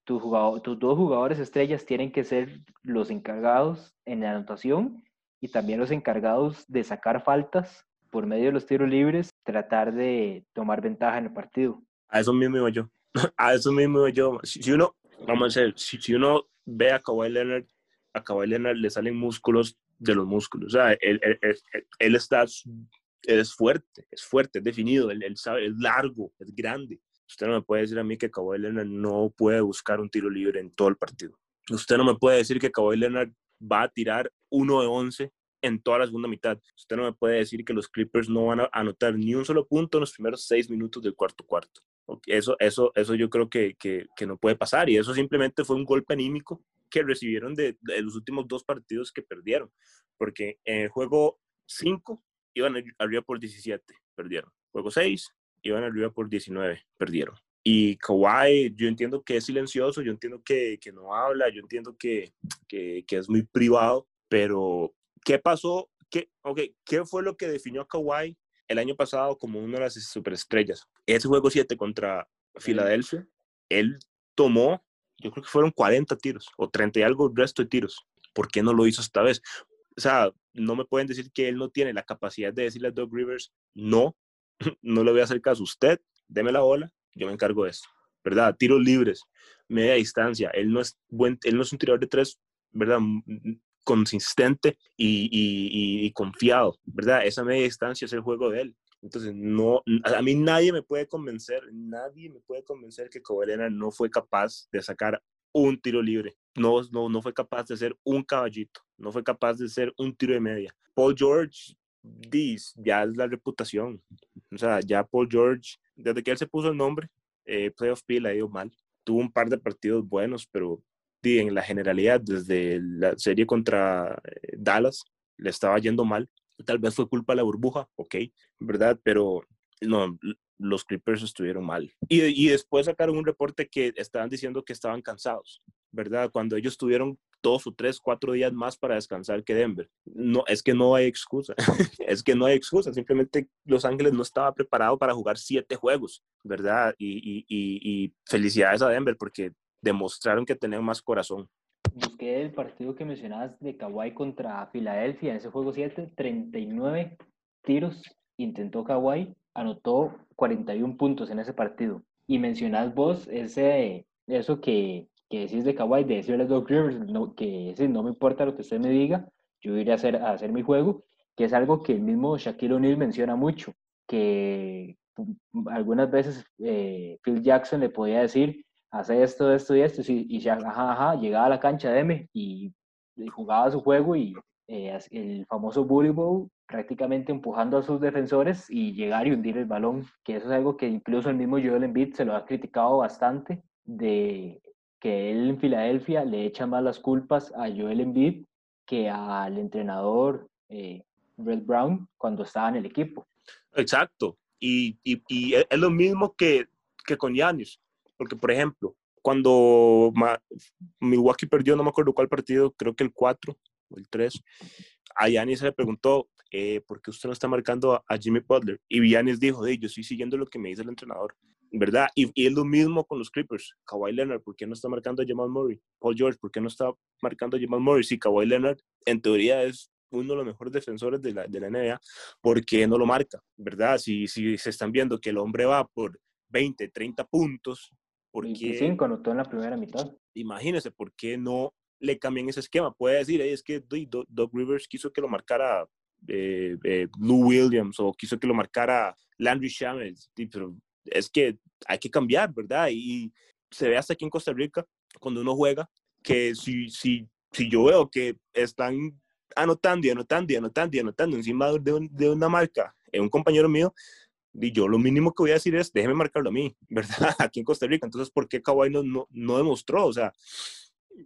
tus, tus dos jugadores estrellas tienen que ser los encargados en la anotación y también los encargados de sacar faltas por medio de los tiros libres, tratar de tomar ventaja en el partido. A eso mismo yo. A eso mismo yo. Si, uno, vamos a decir, si, uno ve a Kawhi Leonard, a Kawhi Leonard le salen músculos de los músculos. O sea, él, él, él, está, es fuerte, es fuerte, es definido, él, sabe, es largo, es grande. Usted no me puede decir a mí que Kawhi Leonard no puede buscar un tiro libre en todo el partido. Usted no me puede decir que Kawhi Leonard va a tirar uno de 11 en toda la segunda mitad. Usted no me puede decir que los Clippers no van a anotar ni un solo punto en los primeros seis minutos del cuarto cuarto. Eso, eso, eso yo creo que, que, que no puede pasar y eso simplemente fue un golpe anímico que recibieron de, los últimos dos partidos que perdieron, porque en el juego 5 iban arriba por 17, perdieron. Juego 6 iban arriba por 19, perdieron. Y Kawhi, yo entiendo que es silencioso, yo entiendo que, que no habla, yo entiendo que, que, que, es muy privado, pero ¿qué pasó? ¿Qué, okay, ¿Qué fue lo que definió a Kawhi el año pasado como una de las superestrellas? Ese juego 7 contra Filadelfia, él tomó, yo creo que fueron 40 tiros o 30 y algo resto de tiros. ¿Por qué no lo hizo esta vez? O sea, no me pueden decir que él no tiene la capacidad de decirle a Doug Rivers, no, no le voy a hacer caso a usted, deme la bola, yo me encargo de esto, ¿verdad? Tiros libres, media distancia, él no es, buen, él no es un tirador de tres, ¿verdad? consistente y, confiado, ¿verdad? Esa media distancia es el juego de él. Entonces, no, a mí nadie me puede convencer, nadie me puede convencer que Covalena no fue capaz de sacar un tiro libre. No, no, no fue capaz de hacer un caballito, no fue capaz de hacer un tiro de media. Paul George, dice, ya es la reputación. O sea, ya Paul George, desde que él se puso el nombre, eh, Playoff P le ha ido mal. Tuvo un par de partidos buenos, pero en la generalidad, desde la serie contra eh, Dallas, le estaba yendo mal. Tal vez fue culpa de la burbuja, ok, ¿verdad? Pero no, los Clippers estuvieron mal. Y, después sacaron un reporte que estaban diciendo que estaban cansados, ¿verdad? Cuando ellos tuvieron dos o tres, cuatro días más para descansar que Denver. No, es que no hay excusa, es que no hay excusa, simplemente Los Ángeles no estaba preparado para jugar siete juegos, ¿verdad? Y, y, y felicidades a Denver porque demostraron que tenían más corazón. Busqué el partido que mencionabas de Kawhi contra Filadelfia en ese juego 7, 39 tiros intentó Kawhi, anotó 41 puntos en ese partido. Y mencionás vos ese, eso que, que decís de Kawhi, de decirle a Doc Rivers no, que no me importa lo que usted me diga, yo iré a hacer, a hacer mi juego, que es algo que el mismo Shaquille O'Neal menciona mucho, que algunas veces eh, Phil Jackson le podía decir, hace esto, esto y esto, y, ya, ajá, ajá, llegaba a la cancha de M y, jugaba su juego y eh, el famoso Bully Bowl prácticamente empujando a sus defensores y llegar y hundir el balón, que eso es algo que incluso el mismo Joel Embiid se lo ha criticado bastante, de que él en Filadelfia le echa más las culpas a Joel Embiid que al entrenador eh, Red Brown cuando estaba en el equipo. Exacto, y, y, y es lo mismo que, que con Giannis, porque por ejemplo, cuando Milwaukee perdió, no me acuerdo cuál partido, creo que el 4 o el 3, a se le preguntó, eh, ¿por qué usted no está marcando a, Jimmy Butler? Y Giannis dijo, yo estoy siguiendo lo que me dice el entrenador, ¿verdad? Y, y, es lo mismo con los Clippers. Kawhi Leonard, ¿por qué no está marcando a Jamal Murray? Paul George, ¿por qué no está marcando a Jamal Murray? Si Kawhi Leonard, en teoría, es uno de los mejores defensores de la, de la NBA, ¿por qué no lo marca? ¿Verdad? Si, si se están viendo que el hombre va por 20, 30 puntos, ¿por qué? 25 anotó en la primera mitad. Imagínese, ¿por qué no le cambian ese esquema? Puede decir, es que Doug Rivers quiso que lo marcara eh, eh, Lou Williams o quiso que lo marcara Landry Shames, pero es que hay que cambiar, ¿verdad? Y se ve hasta aquí en Costa Rica, cuando uno juega, que si, si, si yo veo que están anotando y anotando y anotando y anotando encima de, de una marca en un compañero mío, y yo lo mínimo que voy a decir es, déjeme marcarlo a mí, ¿verdad? Aquí en Costa Rica. Entonces, ¿por qué Kawhi no, no, no demostró? O sea,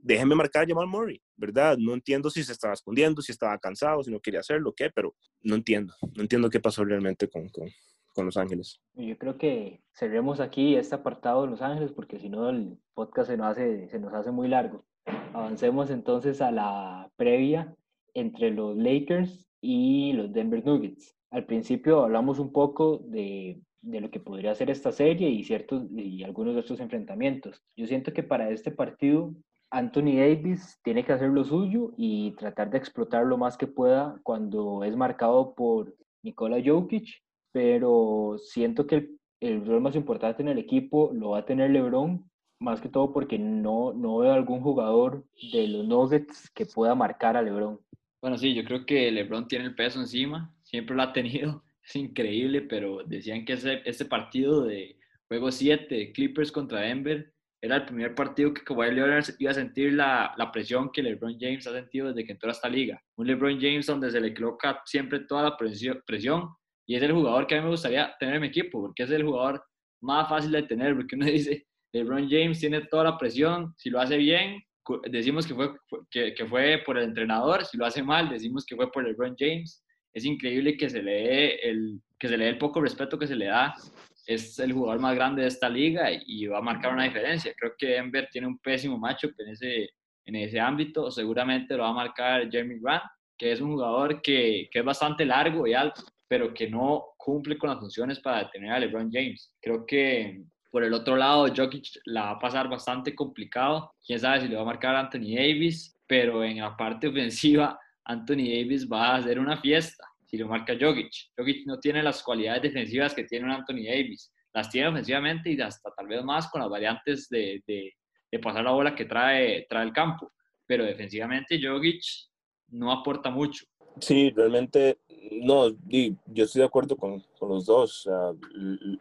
déjeme marcar a Jamal Murray, ¿verdad? No entiendo si se estaba escondiendo, si estaba cansado, si no quería hacerlo, qué, pero no entiendo. No entiendo qué pasó realmente con, con, Los Ángeles. Yo creo que cerremos aquí este apartado de Los Ángeles porque si no el podcast se nos, hace, se nos hace muy largo. Avancemos entonces a la previa entre los Lakers y los Denver Nuggets. Al principio hablamos un poco de, de lo que podría ser esta serie y, ciertos, y algunos de estos enfrentamientos. Yo siento que para este partido Anthony Davis tiene que hacer lo suyo y tratar de explotar lo más que pueda cuando es marcado por Nikola Jokic, pero siento que el, el rol más importante en el equipo lo va a tener LeBron, más que todo porque no, no veo algún jugador de los Nuggets que pueda marcar a LeBron. Bueno, sí, yo creo que LeBron tiene el peso encima, siempre lo ha tenido, es increíble, pero decían que ese, este partido de juego 7 Clippers contra Denver era el primer partido que Kawhi Leonard iba a sentir la, la, presión que LeBron James ha sentido desde que entró a esta liga. Un LeBron James donde se le coloca siempre toda la presión y es el jugador que a mí me gustaría tener en mi equipo, porque es el jugador más fácil de tener, porque uno dice, LeBron James tiene toda la presión, si lo hace bien, decimos que fue, que, que fue por el entrenador, si lo hace mal, decimos que fue por LeBron James. Es increíble que se le dé el, que se le dé el poco respeto que se le da es el jugador más grande de esta liga y va a marcar una diferencia. Creo que Denver tiene un pésimo macho en ese, en ese ámbito. Seguramente lo va a marcar Jeremy Grant, que es un jugador que, que es bastante largo y alto, pero que no cumple con las funciones para detener a LeBron James. Creo que por el otro lado, Jokic la va a pasar bastante complicado. Quién sabe si le va a marcar Anthony Davis, pero en la parte ofensiva, Anthony Davis va a hacer una fiesta si lo marca Jokic. Jokic no tiene las cualidades defensivas que tiene un Anthony Davis. Las tiene ofensivamente y hasta tal vez más con las variantes de, pasar la bola que trae, trae el campo. Pero defensivamente Jokic no aporta mucho. Sí, realmente no, yo estoy de acuerdo con los dos.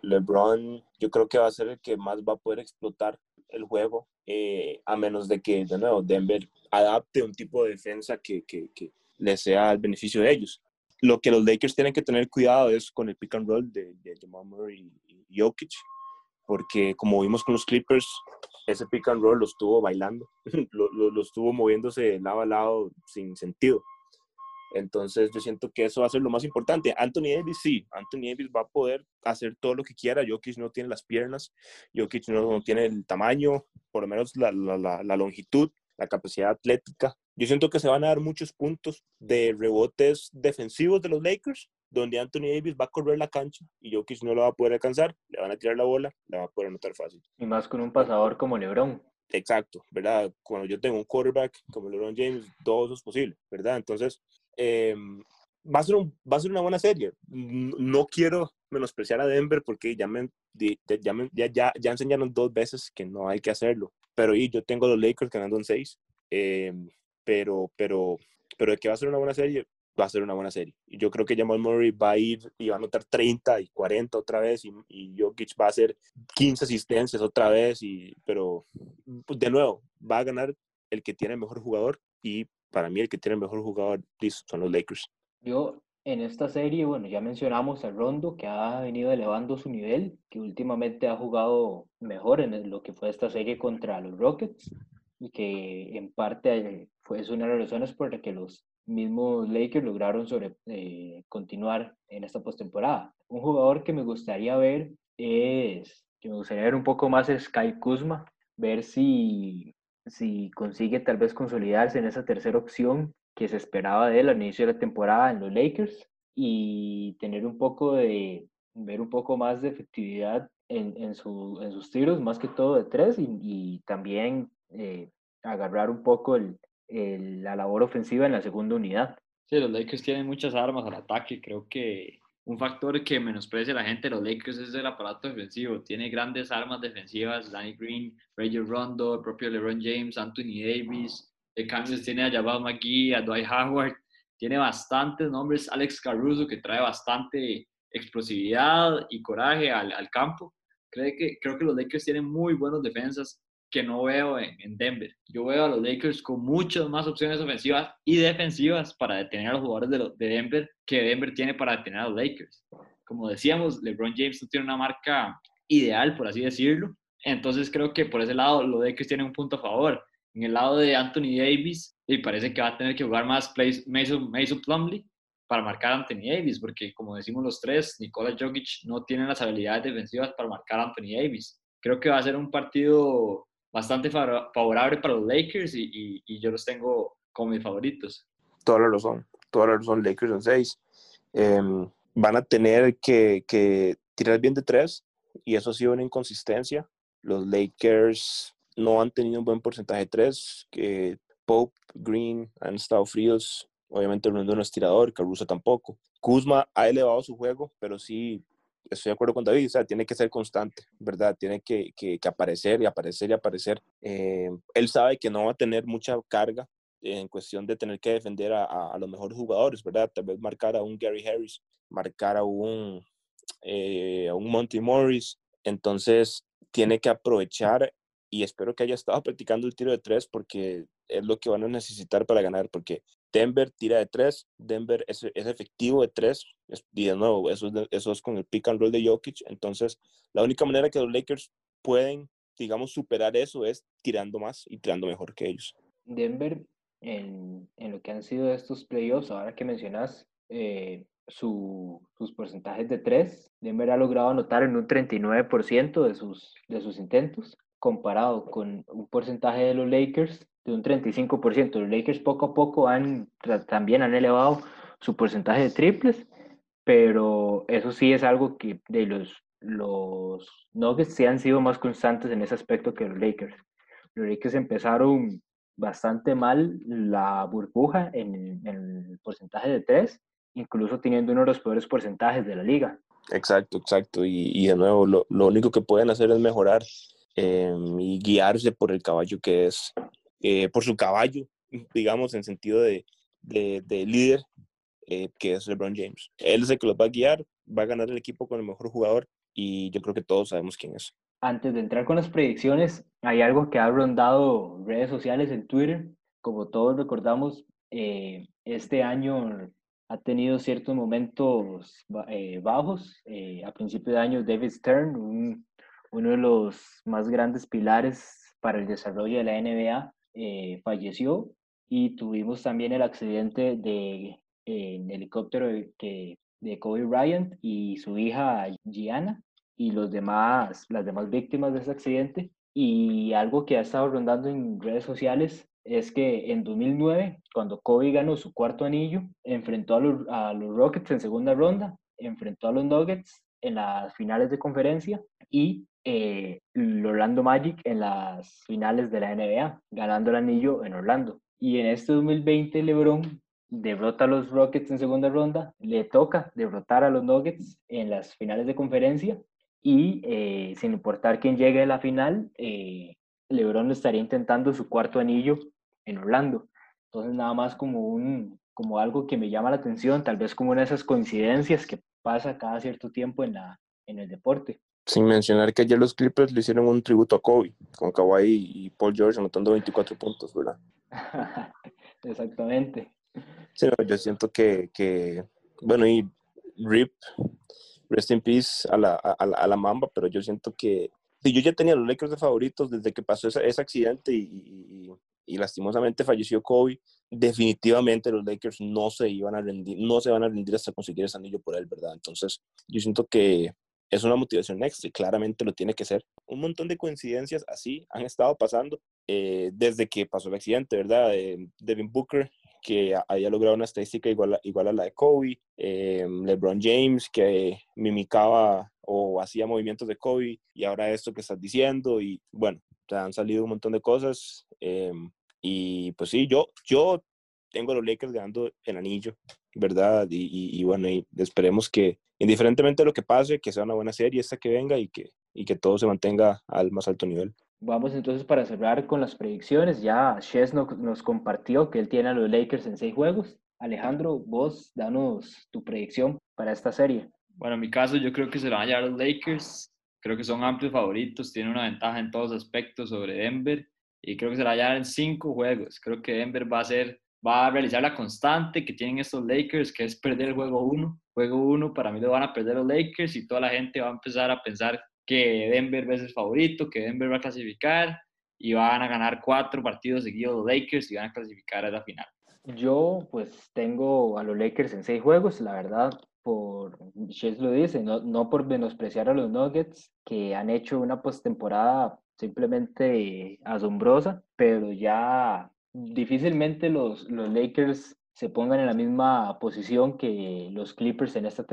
LeBron, yo creo que va a ser el que más va a poder explotar el juego, eh, a menos de que, de nuevo, Denver adapte un tipo de defensa que, que, le sea al beneficio de ellos lo que los Lakers tienen que tener cuidado es con el pick and roll de, de Jamal Murray y, Jokic, porque como vimos con los Clippers, ese pick and roll lo estuvo bailando, lo, lo, estuvo moviéndose lado a lado sin sentido. Entonces yo siento que eso va a ser lo más importante. Anthony Davis sí, Anthony Davis va a poder hacer todo lo que quiera. Jokic no tiene las piernas, Jokic no, no tiene el tamaño, por lo menos la, la, la longitud, la capacidad atlética yo siento que se van a dar muchos puntos de rebotes defensivos de los Lakers, donde Anthony Davis va a correr la cancha y Jokic no lo va a poder alcanzar, le van a tirar la bola, la va a poder anotar fácil. Y más con un pasador como LeBron. Exacto, ¿verdad? Cuando yo tengo un quarterback como LeBron James, todo eso es posible, ¿verdad? Entonces, eh, va, a ser un, va a ser una buena serie. No quiero menospreciar a Denver porque ya me, ya, ya, ya, ya enseñaron dos veces que no hay que hacerlo. Pero y yo tengo los Lakers ganando en seis. Eh, pero, pero, pero de que va a ser una buena serie, va a ser una buena serie. Y yo creo que Jamal Murray va a ir y va a anotar 30 y 40 otra vez y, y Jokic va a hacer 15 asistencias otra vez, y, pero pues, de nuevo, va a ganar el que tiene el mejor jugador y para mí el que tiene el mejor jugador son los Lakers. Yo En esta serie, bueno, ya mencionamos a Rondo, que ha venido elevando su nivel, que últimamente ha jugado mejor en lo que fue esta serie contra los Rockets, y que en parte fue es una de las razones por las que los mismos Lakers lograron sobre, eh, continuar en esta postemporada. Un jugador que me gustaría ver es, que me gustaría ver un poco más es Kyle Kuzma, ver si, si consigue tal vez consolidarse en esa tercera opción que se esperaba de él al inicio de la temporada en los Lakers y tener un poco de, ver un poco más de efectividad en, en, su, en sus tiros, más que todo de tres, y, y también eh, agarrar un poco el, el, la labor ofensiva en la segunda unidad. Sí, los Lakers tienen muchas armas al ataque, creo que un factor que menosprecia a la gente de los Lakers es el aparato defensivo. Tiene grandes armas defensivas, Danny Green, Rajon Rondo, el propio LeBron James, Anthony Davis, de cambios tiene a Jabal McGee, a Dwight Howard, tiene bastantes nombres, Alex Caruso que trae bastante explosividad y coraje al, al campo. Creo que, creo que los Lakers tienen muy buenas defensas que no veo en, en, Denver. Yo veo a los Lakers con muchas más opciones ofensivas y defensivas para detener a los jugadores de, de Denver que Denver tiene para detener a los Lakers. Como decíamos, LeBron James no tiene una marca ideal, por así decirlo. Entonces creo que por ese lado los Lakers tienen un punto a favor. En el lado de Anthony Davis, y parece que va a tener que jugar más plays, Mason, Mason Plumlee para marcar a Anthony Davis, porque como decimos los tres, Nikola Jokic no tiene las habilidades defensivas para marcar a Anthony Davis. Creo que va a ser un partido bastante favorable para los Lakers y, y, y, yo los tengo como mis favoritos. Toda la razón, toda la razón, Lakers en 6. Eh, van a tener que, que, tirar bien de tres y eso ha sido una inconsistencia. Los Lakers no han tenido un buen porcentaje de tres, Pope, Green han estado fríos, obviamente Rondo no es tirador, Caruso tampoco. Kuzma ha elevado su juego, pero sí estoy de acuerdo con David, o sea, tiene que ser constante, ¿verdad? Tiene que, que, que aparecer y aparecer y aparecer. Eh, él sabe que no va a tener mucha carga en cuestión de tener que defender a, a, a, los mejores jugadores, ¿verdad? Tal vez marcar a un Gary Harris, marcar a un, eh, a un Monty Morris. Entonces, tiene que aprovechar y espero que haya estado practicando el tiro de tres porque es lo que van a necesitar para ganar, porque Denver tira de tres, Denver es, es efectivo de tres, y de nuevo, eso es, eso es con el pick and roll de Jokic, entonces la única manera que los Lakers pueden, digamos, superar eso es tirando más y tirando mejor que ellos. Denver, en, en lo que han sido estos playoffs, ahora que mencionas eh, su, sus porcentajes de tres, Denver ha logrado anotar en un 39% de sus, de sus intentos, comparado con un porcentaje de los Lakers de un 35%. Los Lakers poco a poco han, también han elevado su porcentaje de triples, pero eso sí es algo que de los, los Nuggets sí han sido más constantes en ese aspecto que los Lakers. Los Lakers empezaron bastante mal la burbuja en, el porcentaje de tres, incluso teniendo uno de los peores porcentajes de la liga. Exacto, exacto. Y, y de nuevo, lo, lo, único que pueden hacer es mejorar eh, y guiarse por el caballo que es, eh, por su caballo, digamos, en sentido de, de, de líder, eh, que es LeBron James. Él es el que los va a guiar, va a ganar el equipo con el mejor jugador y yo creo que todos sabemos quién es. Antes de entrar con las predicciones, hay algo que ha rondado redes sociales en Twitter. Como todos recordamos, eh, este año ha tenido ciertos momentos eh, bajos. Eh, a principio de año, David Stern, un, uno de los más grandes pilares para el desarrollo de la NBA, eh, falleció. Y tuvimos también el accidente de en helicóptero que, de Kobe Bryant y su hija Gianna y los demás, las demás víctimas de ese accidente. Y algo que ha estado rondando en redes sociales es que en 2009, cuando Kobe ganó su cuarto anillo, enfrentó a los, a los, Rockets en segunda ronda, enfrentó a los Nuggets en las finales de conferencia y eh, el Orlando Magic en las finales de la NBA, ganando el anillo en Orlando. Y en este 2020 LeBron derrota a los Rockets en segunda ronda, le toca derrotar a los Nuggets en las finales de conferencia y eh, sin importar quién llegue a la final, eh, LeBron estaría intentando su cuarto anillo en Orlando. Entonces nada más como un como algo que me llama la atención, tal vez como una de esas coincidencias que pasa cada cierto tiempo en la en el deporte. Sin mencionar que ayer los Clippers le hicieron un tributo a Kobe, con Kawhi y Paul George anotando 24 puntos, ¿verdad? Exactamente. Sí, no, yo siento que, que Bueno, y RIP, rest in peace a la, a, a la Mamba, pero yo siento que yo ya tenía los Lakers de favoritos desde que pasó ese, ese accidente y, y, y, lastimosamente falleció Kobe. Definitivamente los Lakers no se iban a rendir, no se van a rendir hasta conseguir ese anillo por él, ¿verdad? Entonces, yo siento que es una motivación extra y claramente lo tiene que ser. Un montón de coincidencias así han estado pasando eh, desde que pasó el accidente, ¿verdad? Eh, Devin Booker, que había logrado una estadística igual a, igual a la de Kobe, eh, LeBron James, que mimicaba o hacía movimientos de Kobe, y ahora esto que estás diciendo, y bueno, han salido un montón de cosas. Y pues sí, yo, yo tengo a los Lakers ganando el anillo, ¿verdad? Y, y, bueno, y esperemos que, indiferentemente de lo que pase, que sea una buena serie esta que venga y que, y que todo se mantenga al más alto nivel. Vamos entonces para cerrar con las predicciones. Ya Shes nos, nos compartió que él tiene a los Lakers en seis juegos. Alejandro, vos danos tu predicción para esta serie. Bueno, en mi caso yo creo que se lo van a llevar los Lakers. Creo que son amplios favoritos, tienen una ventaja en todos aspectos sobre Denver y creo que se la van a llevar en cinco juegos. Creo que Denver va a ser va a realizar la constante que tienen estos Lakers, que es perder el juego 1. Juego 1 para mí lo van a perder los Lakers y toda la gente va a empezar a pensar que Denver es el favorito, que Denver va a clasificar y van a ganar cuatro partidos seguidos los Lakers y van a clasificar a la final. Yo pues tengo a los Lakers en seis juegos, la verdad, por, Chess lo dice, no, no por menospreciar a los Nuggets, que han hecho una postemporada simplemente asombrosa, pero ya difícilmente los, los Lakers se pongan en la misma posición que los Clippers en esta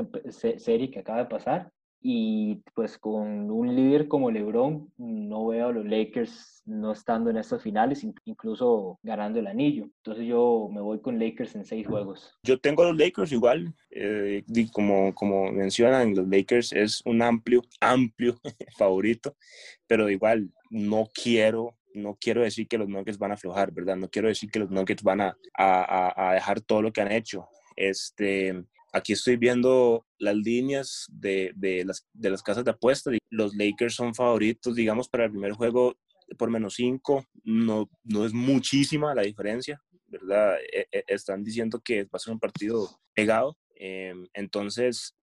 serie que acaba de pasar. Y pues con un líder como LeBron, no veo a los Lakers no estando en estas finales, incluso ganando el anillo. Entonces yo me voy con Lakers en seis juegos. Yo tengo a los Lakers igual, eh, como, como mencionan, los Lakers es un amplio, amplio favorito, pero igual no quiero no quiero decir que los Nuggets van a aflojar, ¿verdad? No quiero decir que los Nuggets van a, a, a dejar todo lo que han hecho. Este, aquí estoy viendo las líneas de, de, las, de las casas de apuestas. Los Lakers son favoritos, digamos, para el primer juego por menos 5. No, no es muchísima la diferencia, ¿verdad? E, e, están diciendo que va a ser un partido pegado. Em, entonces,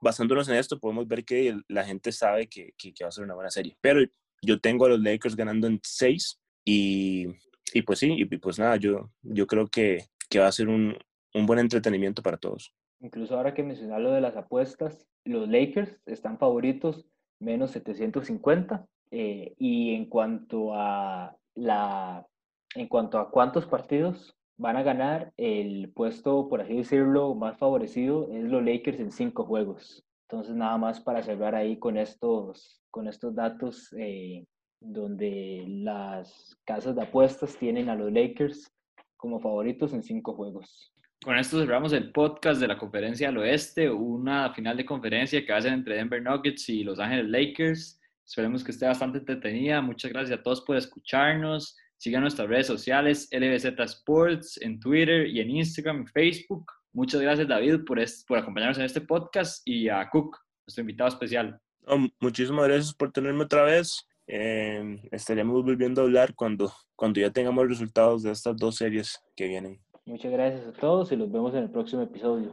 basándonos en esto, podemos ver que la gente sabe que, que, que va a ser una buena serie. Pero yo tengo a los Lakers ganando en seis y, y pues sí, y pues nada, yo, yo creo que, que va a ser un, un buen entretenimiento para todos. Incluso ahora que mencionar lo de las apuestas, los Lakers están favoritos menos 750 eh, y en cuanto a la en cuanto a cuántos partidos van a ganar, el puesto, por así decirlo, más favorecido es los Lakers en cinco juegos. Entonces, nada más para cerrar ahí con estos, con estos datos, eh, donde las casas de apuestas tienen a los Lakers como favoritos en cinco juegos. Con esto cerramos el podcast de la Conferencia del Oeste, una final de conferencia que va a ser entre Denver Nuggets y Los Ángeles Lakers. Esperemos que esté bastante entretenida. Muchas gracias a todos por escucharnos. Sigan nuestras redes sociales, LBZ Sports, en Twitter y en Instagram y Facebook. Muchas gracias, David, por, por acompañarnos en este podcast y a Cook, nuestro invitado especial. muchísimas gracias por tenerme otra vez. Eh, estaremos volviendo a hablar cuando, cuando ya tengamos resultados de estas dos series que vienen. Muchas gracias a todos y los vemos en el próximo episodio.